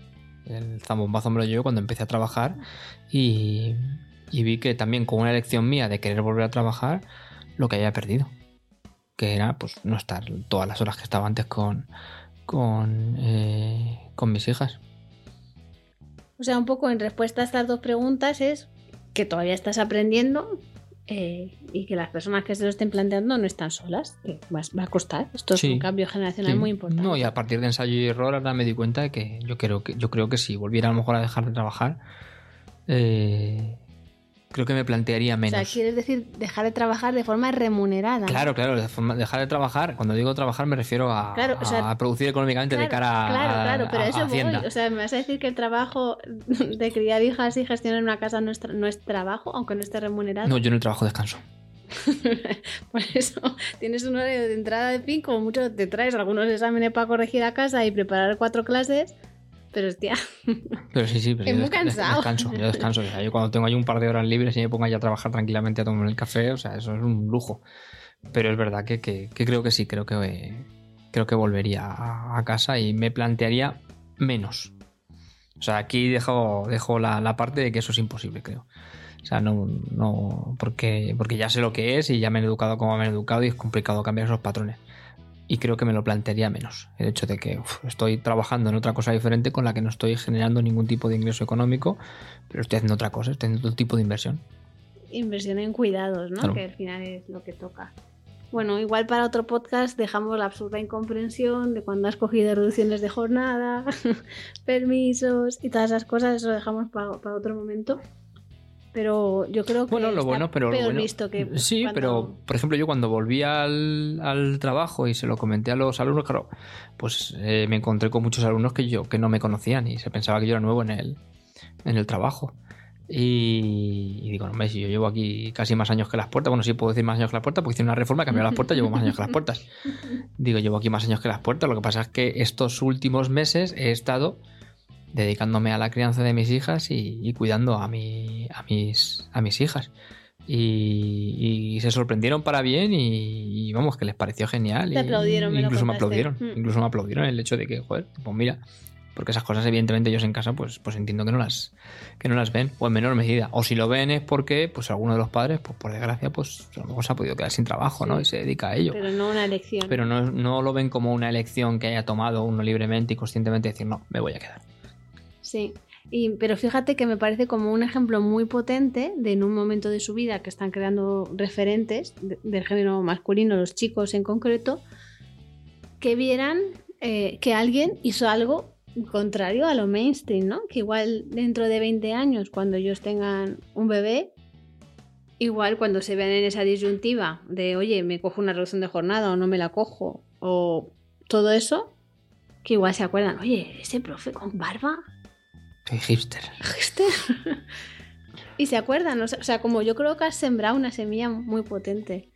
El zambombazo me lo llevo cuando empecé a trabajar y, y vi que también con una elección mía de querer volver a trabajar, lo que había perdido. Que era pues no estar todas las horas que estaba antes con, con, eh, con mis hijas. O sea, un poco en respuesta a estas dos preguntas es que todavía estás aprendiendo eh, y que las personas que se lo estén planteando no están solas, que va, a costar. Esto es un cambio generacional muy importante. No, y a partir de ensayo y error ahora me di cuenta de que yo creo que, yo creo que si volviera a lo mejor a dejar de trabajar, eh, creo que me plantearía menos. O sea, quieres decir dejar de trabajar de forma remunerada. Claro, claro, dejar de trabajar, cuando digo trabajar me refiero a, a producir económicamente de cara a Claro, claro, pero eso Hacienda. O sea, me vas a decir que el trabajo de criar hijas y gestionar una casa no es, no es trabajo, aunque no esté remunerado. No, yo en el trabajo descanso. Por eso tienes un horario de entrada de fin, como mucho te traes algunos exámenes para corregir a casa y preparar cuatro clases pero hostia. Pero sí, sí, pero es muy cansado. descanso, yo descanso. O sea, yo cuando tengo ahí un par de horas libres y me pongo ahí a trabajar tranquilamente a tomar el café, o sea, eso es un lujo. Pero es verdad que, que, creo que sí, creo que creo que volvería a, casa y me plantearía menos. O sea, aquí dejo, dejo la, la, parte de que eso es imposible, creo. O sea, no, no, porque, porque ya sé lo que es y ya me han educado como me han educado y es complicado cambiar esos patrones y creo que me lo plantearía menos. El hecho de que estoy trabajando en otra cosa diferente con la que no estoy generando ningún tipo de ingreso económico, pero estoy haciendo otra cosa, estoy haciendo otro tipo de inversión. Inversión en cuidados, ¿no? Que al final es lo que toca. Bueno, igual para otro podcast dejamos la absurda incomprensión de cuando has cogido reducciones de jornada, permisos y todas esas cosas, eso lo dejamos para, para otro momento pero yo creo que bueno, lo bueno, pero peor visto que sí, pero por ejemplo yo cuando volví al, al, trabajo y se lo comenté a los alumnos, claro, pues eh, me encontré con muchos alumnos que yo que no me conocían y se pensaba que yo era nuevo en el, en el trabajo. Y, digo, no, si yo llevo aquí casi más años que las puertas, bueno, sí puedo decir más años que las puertas, porque hice una reforma, cambió las puertas, llevo más años que las puertas. Digo, llevo aquí más años que las puertas, lo que pasa es que estos últimos meses he estado dedicándome a la crianza de mis hijas y, cuidando a, mi, a, mis, a mis hijas. Y, y se sorprendieron para bien y, y vamos, que les pareció genial. Te aplaudieron, me incluso me aplaudieron. Mm. Incluso me aplaudieron el hecho de que, joder, pues mira, porque esas cosas evidentemente ellos en casa pues, pues entiendo que no las que no las ven o en menor medida o si lo ven es porque pues alguno de los padres pues por desgracia pues a lo mejor se ha podido quedar sin trabajo no y se dedica a ello Pero no una elección. pero no, no lo ven como una elección que haya tomado uno libremente y conscientemente decir no me voy a quedar Sí. Pero fíjate que me parece como un ejemplo muy potente de en un momento de su vida que están creando referentes de- del género masculino, los chicos en concreto, que vieran eh, que alguien hizo algo contrario a lo mainstream, ¿no? Que igual dentro de 20 años, cuando ellos tengan un bebé, igual cuando se vean en esa disyuntiva de, oye, me cojo una reducción de jornada o no me la cojo, o todo eso, que igual se acuerdan, oye, ese profe con barba, soy hipster Hipster. y se acuerdan, o sea, como yo creo que has sembrado una semilla muy potente.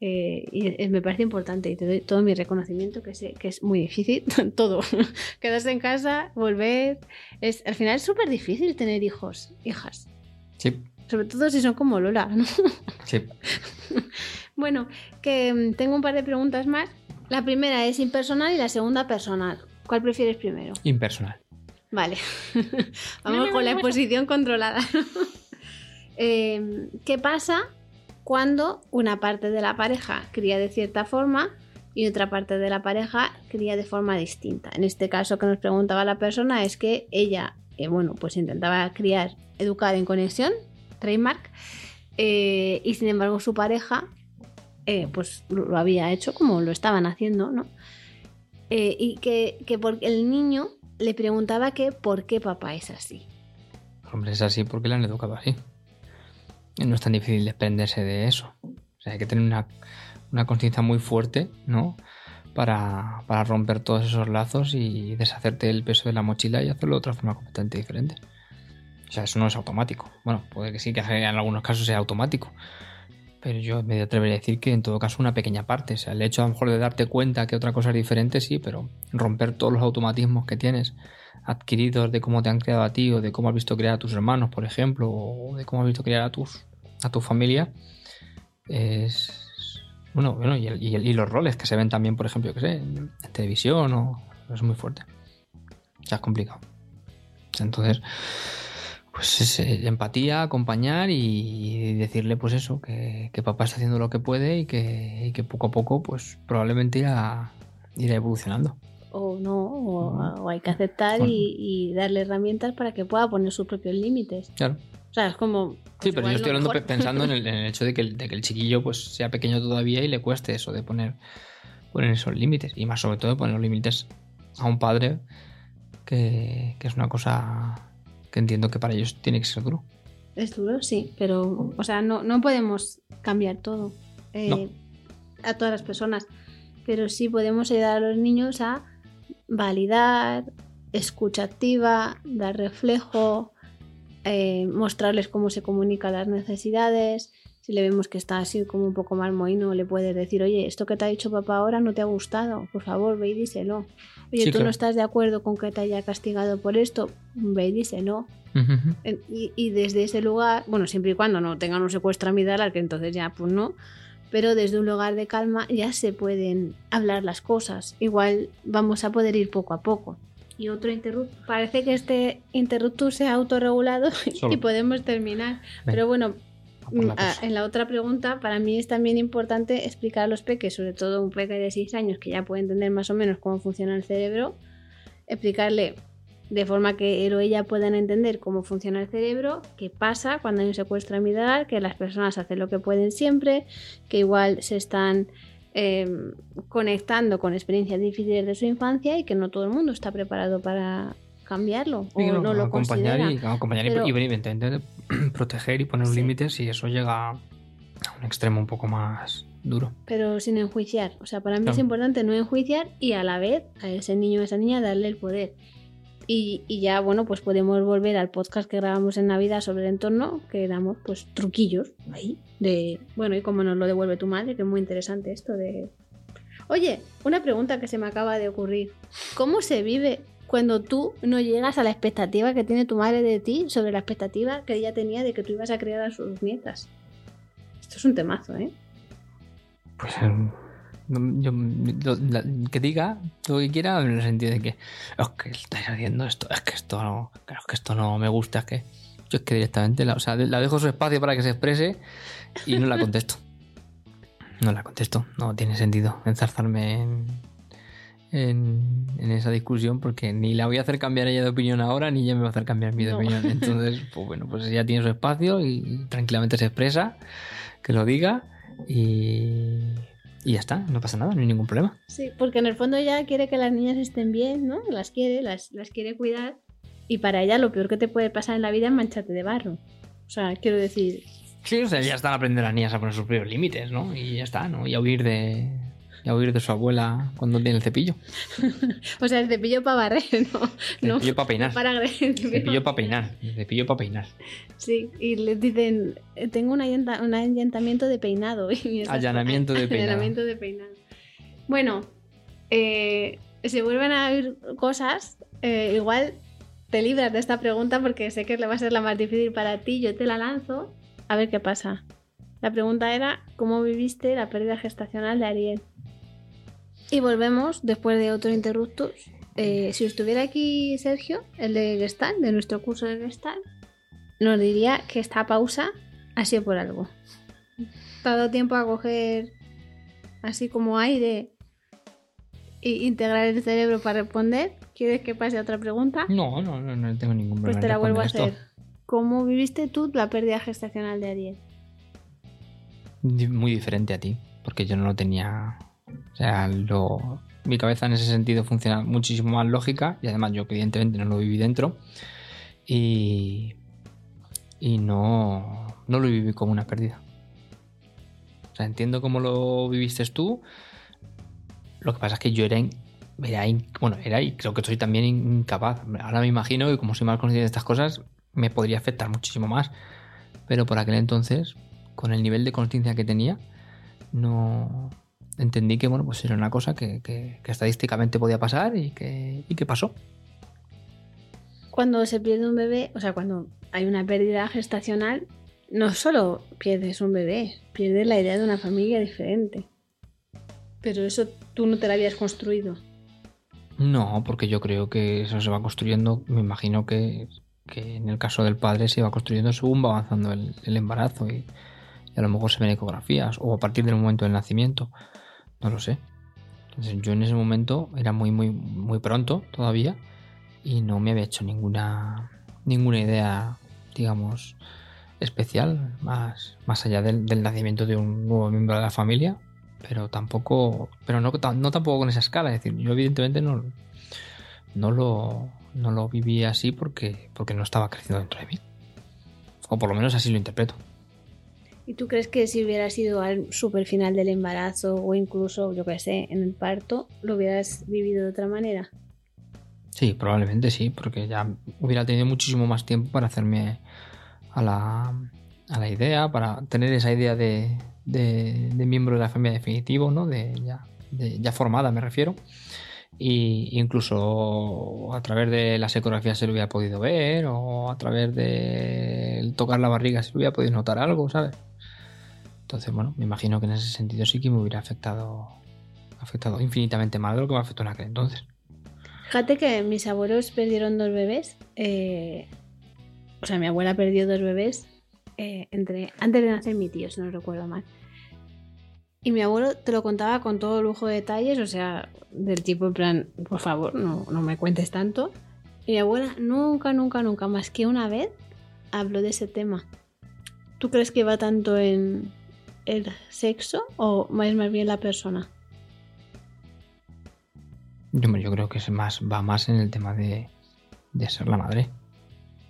eh, y me parece importante y te doy todo mi reconocimiento, que sé que es muy difícil, todo. Quedarse en casa, volver. Es, al final es súper difícil tener hijos, hijas. sí Sobre todo si son como Lola, ¿no? sí Bueno, que mm, tengo un par de preguntas más. La primera es impersonal y la segunda personal. ¿Cuál prefieres primero? impersonal Vale. Vamos con la exposición controlada. Eh, ¿Qué pasa cuando una parte de la pareja cría de cierta forma y otra parte de la pareja cría de forma distinta? En este caso que nos preguntaba la persona es que ella, eh, bueno, pues intentaba criar, educar en conexión, trademark, eh, y sin embargo su pareja, eh, pues lo había hecho como lo estaban haciendo, ¿no? Y que, que porque el niño le preguntaba que por qué papá es así. Hombre, es así porque le han educado así. Y no es tan difícil desprenderse de eso. O sea, hay que tener una, una conciencia muy fuerte, ¿no? Para, para romper todos esos lazos y deshacerte el peso de la mochila y hacerlo de otra forma completamente diferente. O sea, eso no es automático. Bueno, puede que sí, que en algunos casos sea automático. Pero yo me atrevería a decir que en todo caso una pequeña parte. O sea, el hecho a lo mejor de darte cuenta que otra cosa es diferente, sí, pero romper todos los automatismos que tienes adquiridos de cómo te han creado a ti o de cómo has visto crear a tus hermanos, por ejemplo, o de cómo has visto crear a tus a tu familia, es bueno, bueno y, el- y el- y los roles que se ven también, por ejemplo, que sé, en televisión o es muy fuerte. O sea, es complicado. Entonces, pues es eh, empatía, acompañar y decirle, pues eso, que, que papá está haciendo lo que puede y que, y que poco a poco, pues probablemente irá, irá evolucionando. O no, o, o hay que aceptar y, y darle herramientas para que pueda poner sus propios límites. Claro. O sea, es como... Sí, pues pero igual yo estoy hablando mejor. pensando en el, en el hecho de que, el, de que el chiquillo pues sea pequeño todavía y le cueste eso de poner, poner esos límites. Y más sobre todo poner los límites a un padre que, que es una cosa que entiendo que para ellos tiene que ser duro. Es duro, sí, pero, o sea, no, no podemos cambiar todo eh, No. a todas las personas, pero sí podemos ayudar a los niños a validar, escucha activa, dar reflejo, eh, mostrarles cómo se comunican las necesidades. Si le vemos que está así como un poco mal mohino, le puedes decir, oye, esto que te ha dicho papá ahora no te ha gustado, por favor, ve y díselo. Oye, Sí, tú claro. no estás de acuerdo con que te haya castigado por esto, ve y díselo. En- Y, y desde ese lugar, bueno, siempre y cuando no tengan un secuestro amigdalar, que entonces ya pues no, pero desde un lugar de calma ya se pueden hablar las cosas. Igual vamos a poder ir poco a poco. Y otro interruptor. Parece que este interruptor se ha autorregulado Solo. y podemos terminar. Ven. Pero bueno, A mm, ah, en la otra pregunta, para mí es también importante explicar a los peques, sobre todo un peque de 6 años que ya puede entender más o menos cómo funciona el cerebro, explicarle de forma que él o ella puedan entender cómo funciona el cerebro, qué pasa cuando hay un secuestro amigdalar, que las personas hacen lo que pueden siempre, que igual se están eh, conectando con experiencias difíciles de su infancia y que no todo el mundo está preparado para cambiarlo o no, lo acompañar considera. y, acompañar y- Pero- y, evidentemente proteger y poner Sí. límites y eso llega a un extremo un poco más duro. pero sin enjuiciar. O sea, para mí es importante no enjuiciar y a la vez a ese niño o a esa niña darle el poder. Y, y ya, bueno, pues podemos volver al podcast que grabamos en Navidad sobre el entorno, que damos pues truquillos ahí de, bueno, y cómo nos lo devuelve tu madre, que es muy interesante esto de... Oye, una pregunta que se me acaba de ocurrir. ¿Cómo se vive cuando tú no llegas a la expectativa que tiene tu madre de ti sobre la expectativa que ella tenía de que tú ibas a criar a sus nietas? Esto es un temazo, ¿eh? Pues em, yo, la- que diga lo que quiera en el sentido de que es que estáis haciendo esto, es que esto no, claro, es que esto no me gusta, es que yo es que directamente la, o sea, la dejo su espacio para que se exprese y no la contesto. No la contesto, no tiene sentido enzarzarme en, en, en esa discusión porque ni la voy a hacer cambiar ella de opinión ahora ni ella me va a hacer cambiar mi de No. opinión. Entonces, pues bueno, pues ella tiene su espacio y tranquilamente se expresa, que lo diga y, y ya está, no pasa nada, no hay ningún problema. Sí, porque en el fondo ella quiere que las niñas estén bien, ¿no? Las quiere, las, las quiere cuidar. Y para ella lo peor que te puede pasar en la vida es mancharte de barro. O sea, quiero decir, Sí, o sea, ya están aprendiendo las niñas a poner sus propios límites, ¿no? Y ya está, ¿no? Y a huir de, a huir de su abuela cuando tiene el cepillo. o sea, el cepillo para barrer, ¿no? El no cepillo para peinar. para agredir. El cepillo para peinar. El cepillo para peinar. Sí, y les dicen, eh, tengo un, allantamiento de peinado. Y Allanamiento de peinado. Allanamiento de peinado. Bueno, eh, se vuelven a oír cosas, eh, igual te libras de esta pregunta porque sé que le va a ser la más difícil para ti, yo te la lanzo, a ver qué pasa. La pregunta era, ¿cómo viviste la pérdida gestacional de Ariel? Y volvemos, después de otro interruptus. Eh, si estuviera aquí Sergio, el de Gestalt, de nuestro curso de Gestalt, nos diría que esta pausa ha sido por algo. Te ha dado tiempo a coger así como aire e integrar el cerebro para responder. ¿Quieres que pase a otra pregunta? No, no, no, no tengo ningún problema. Pues te la vuelvo a hacer. ¿Cómo viviste tú la pérdida gestacional de Ariel? Muy diferente a ti, porque yo no lo tenía. O sea, mi cabeza en ese sentido funciona muchísimo más lógica y además yo, evidentemente, no lo viví dentro. Y. No. No lo viví como una pérdida. O sea, entiendo cómo lo viviste tú. Lo que pasa es que yo era. bueno, era y creo que soy también incapaz. Ahora me imagino que como soy más consciente de estas cosas, me podría afectar muchísimo más. Pero por aquel entonces, con el nivel de conciencia que tenía, no entendí que bueno, pues era una cosa que, que- que estadísticamente podía pasar y que, y que pasó. Cuando se pierde un bebé, o sea, cuando hay una pérdida gestacional, no solo pierdes un bebé, pierdes la idea de una familia diferente. Pero eso tú no te la habías construido. No, porque yo creo que eso se va construyendo, me imagino que, que en el caso del padre se va construyendo según va avanzando el, el embarazo y, y a lo mejor se ven ecografías o a partir del momento del nacimiento, no lo sé. Entonces yo en ese momento era muy muy muy pronto todavía y no me había hecho ninguna ninguna idea, digamos, especial más, más allá del, del nacimiento de un nuevo miembro de la familia pero tampoco pero no, no tampoco con esa escala. Es decir yo evidentemente no no lo no lo viví así porque porque no estaba creciendo dentro de mí. O por lo menos así lo interpreto ¿Y tú crees que si hubiera sido al super final del embarazo o incluso, yo qué sé, en el parto, lo hubieras vivido de otra manera? sí probablemente sí porque ya hubiera tenido muchísimo más tiempo para hacerme a la a la idea para tener esa idea de, de, miembro de la familia definitivo no de ya de- ya formada me refiero y incluso a través de las ecografías se lo hubiera podido ver o a través de tocar la barriga se lo hubiera podido notar algo, ¿sabes? Entonces, bueno, me imagino que en ese sentido sí que me hubiera afectado afectado infinitamente más de lo que me afectó en aquel entonces. Fíjate que mis abuelos perdieron dos bebés. eh, o sea, mi abuela perdió dos bebés eh, entre, antes de nacer mi tío, si no recuerdo mal. Y mi abuelo te lo contaba con todo lujo de detalles, o sea, del tipo en plan, por favor, no, no me cuentes tanto. Y mi abuela nunca, nunca, nunca, más que una vez, habló de ese tema. ¿Tú crees que va tanto en el sexo o más, más bien la persona? Yo, yo creo que es más, va más en el tema de, de ser la madre.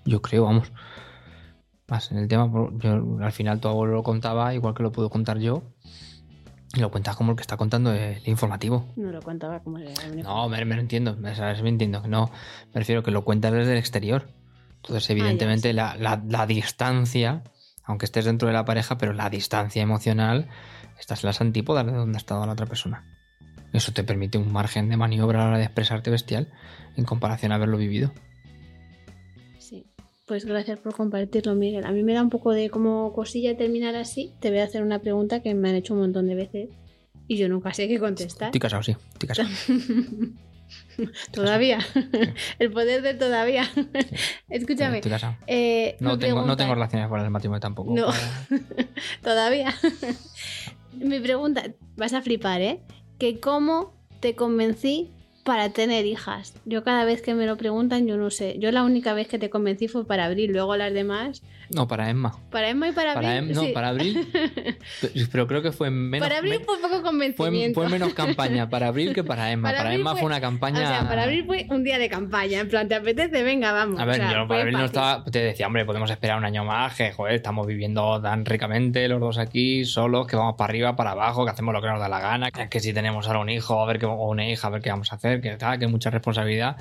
Yo creo, vamos. Más en el tema, yo, al final tu abuelo lo contaba, igual que lo puedo contar yo. Y lo cuentas como el que está contando el informativo. No lo contaba como el. No, me, me lo entiendo, me, sabes, me entiendo. que No, me refiero que lo cuentas desde el exterior. Entonces, evidentemente, sí. la, la- la distancia, aunque estés dentro de la pareja, pero la distancia emocional, estás en las antípodas de donde ha estado la otra persona. Eso te permite un margen de maniobra a la hora de expresarte bestial en comparación a haberlo vivido. Sí. Pues gracias por compartirlo, Miguel. A mí me da un poco de como cosilla terminar así. Te voy a hacer una pregunta que me han hecho un montón de veces y yo nunca sé qué contestar. Estoy casado, sí. Estoy casado. todavía. El poder del todavía. Escúchame. Casado. eh, No tengo, no tengo relaciones fuera del matrimonio tampoco. No. Todavía. Mi pregunta, vas a flipar, ¿eh? Que cómo te convencí para tener hijas. Yo cada vez que me lo preguntan, yo no sé. Yo la única vez que te convencí fue para abril, luego las demás. No, para Emma. Para Emma y para abril. Para Em- no, sí. para abril. Pe- Pero creo que fue menos. Para abril fue poco convencimiento. fue menos campaña para abril que para Emma. Para Para, abril Emma fue- fue, una campaña. O sea, para abril fue un día de campaña. En plan, ¿te apetece? Venga, vamos. A ver, O sea, yo fue para abril no estaba. Te decía, hombre, podemos esperar un año más, que joder, estamos viviendo tan ricamente los dos aquí, solos, que vamos para arriba, para abajo, que hacemos lo que nos da la gana, que, que si tenemos ahora un hijo, a ver qué, o una hija, a ver qué vamos a hacer, que tal, que mucha responsabilidad.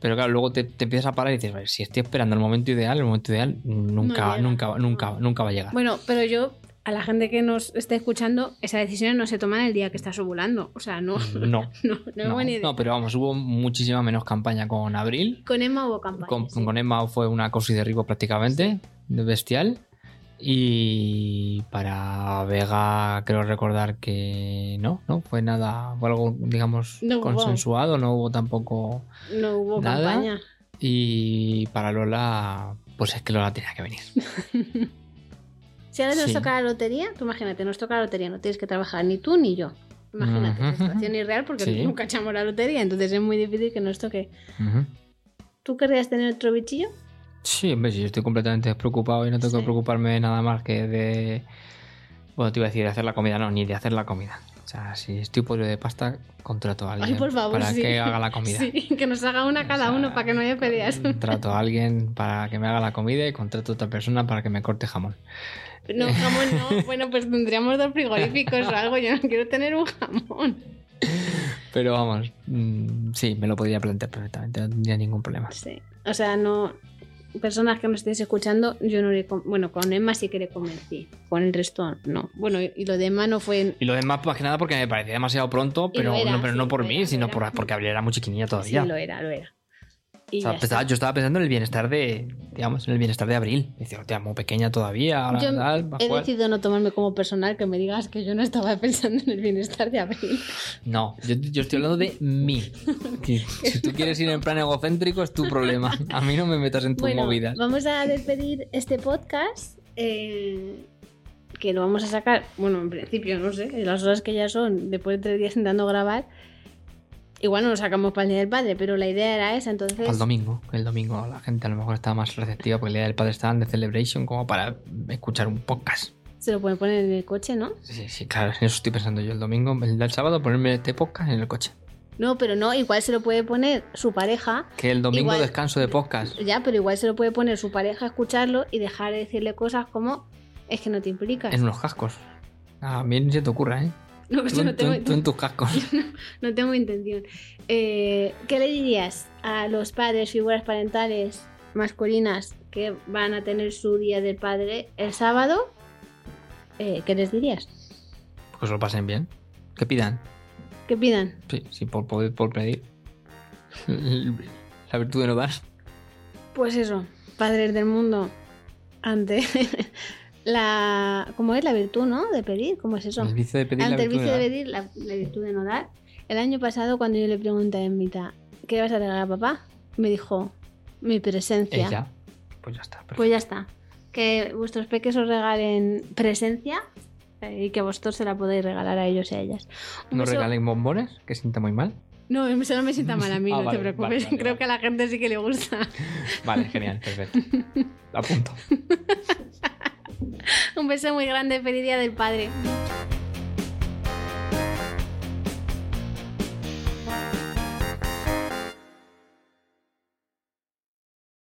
Pero claro, luego te, te empiezas a parar y dices, "Vale, si estoy esperando el momento ideal, el momento ideal nunca, llega. nunca, nunca, No. nunca va a llegar. Bueno, pero yo, a la gente que nos esté escuchando, esas decisiones no se toman el día que estás ovulando. O sea, no. No, No, no, es no, buena idea. no, pero vamos, hubo muchísima menos campaña con abril. Con Emma hubo campaña. Con, sí. con Emma fue una cosa y derribo prácticamente, de bestial. Y para Vega creo recordar que no, no fue nada, fue algo, digamos, No hubo. consensuado, no hubo tampoco. No hubo Nada. campaña. Y para Lola, pues es que Lola tenía que venir. Si ahora nos Sí. toca la lotería, tú imagínate, nos toca la lotería, no tienes que trabajar ni tú ni yo. Imagínate, Ujú. es situación irreal porque Sí. nunca echamos la lotería, entonces es muy difícil que nos toque. Ujú. ¿Tú querrías tener otro bichillo? Sí, hombre, si yo estoy completamente despreocupado y no tengo Sí. que preocuparme nada más que de. Bueno, te iba a decir de hacer la comida, no, ni de hacer la comida. O sea, si estoy podrido de pasta, contrato a alguien Ay, por favor, para sí. que haga la comida. Sí, que nos haga una cada O sea, uno para que no haya peleas. Trato a alguien para que me haga la comida y contrato a otra persona para que me corte jamón. No, jamón no. Bueno, pues tendríamos dos frigoríficos o algo. Yo no quiero tener un jamón. Pero vamos, mm, sí, me lo podría plantear perfectamente, no tendría ningún problema. Sí. O sea, no. Personas que nos estéis escuchando, yo no le. Bueno, con Emma sí que le convencí. Con el resto, no. Bueno, y lo de Emma no fue. Y lo demás, más que nada, porque me parecía demasiado pronto, pero, era, no, pero sí, no por lo mí, era, sino por, era. porque Abril era muy chiquinilla Sí, todavía. lo era, lo era. Y O sea, ya pensaba- está. yo estaba pensando en el bienestar de, digamos, en el bienestar de Abril. Decía, hostia, muy pequeña todavía, ahora Yo tal, va a he jugar". decidido no tomarme como personal que me digas que yo no estaba pensando en el bienestar de Abril. No, yo, yo estoy hablando de mí. Si tú quieres ir en plan egocéntrico es tu problema. A mí no me metas en tus Bueno, movidas. vamos a despedir este podcast. eh, que lo vamos a sacar, bueno, en principio, no sé, en las horas que ya son, después de tres días intentando grabar. Igual no lo sacamos para el Día del Padre, pero la idea era esa, entonces... Para el domingo, el domingo la gente a lo mejor estaba más receptiva porque el día del padre estaba en The Celebration como para escuchar un podcast. Se lo pueden poner en el coche, ¿no? Sí, sí, claro, en eso estoy pensando yo el domingo, el del sábado, ponerme este podcast en el coche. No, pero no, igual se lo puede poner su pareja. Que el domingo Igual- descanso de podcast. Ya, pero igual se lo puede poner su pareja a escucharlo y dejar de decirle cosas como es que no te implicas. En unos cascos. A mí ni se te ocurra, ¿eh? No, Tú, yo no tengo, tú en tus cascos. no tengo intención. Eh, ¿Qué le dirías a los padres, figuras parentales masculinas que van a tener su día del padre el sábado? Eh, ¿Qué les dirías? Que se lo pasen bien. Que pidan. ¿Qué pidan? Sí, sí, por, por, por pedir. La virtud de no dar. Pues eso, padres del mundo, ante la... ¿Cómo es la virtud, no? De pedir, ¿cómo es eso? El vicio de pedir la Ante el vicio de pedir, la, la virtud de no dar. El año pasado, cuando yo le pregunté a Emita, ¿qué vas a regalar a papá? Me dijo, mi presencia. Ella. Pues ya está. perfecto. Pues ya está. Que vuestros peques os regalen presencia eh, y que vosotros se la podéis regalar a ellos y a ellas. Un no beso- regalen bombones, que sienta muy mal. No, eso no me sienta mal a mí, Ah, no vale, te preocupes. vale, vale, Creo que a la gente sí que le gusta. Vale, genial, perfecto. Lo apunto. Un beso muy grande, feliz día del padre.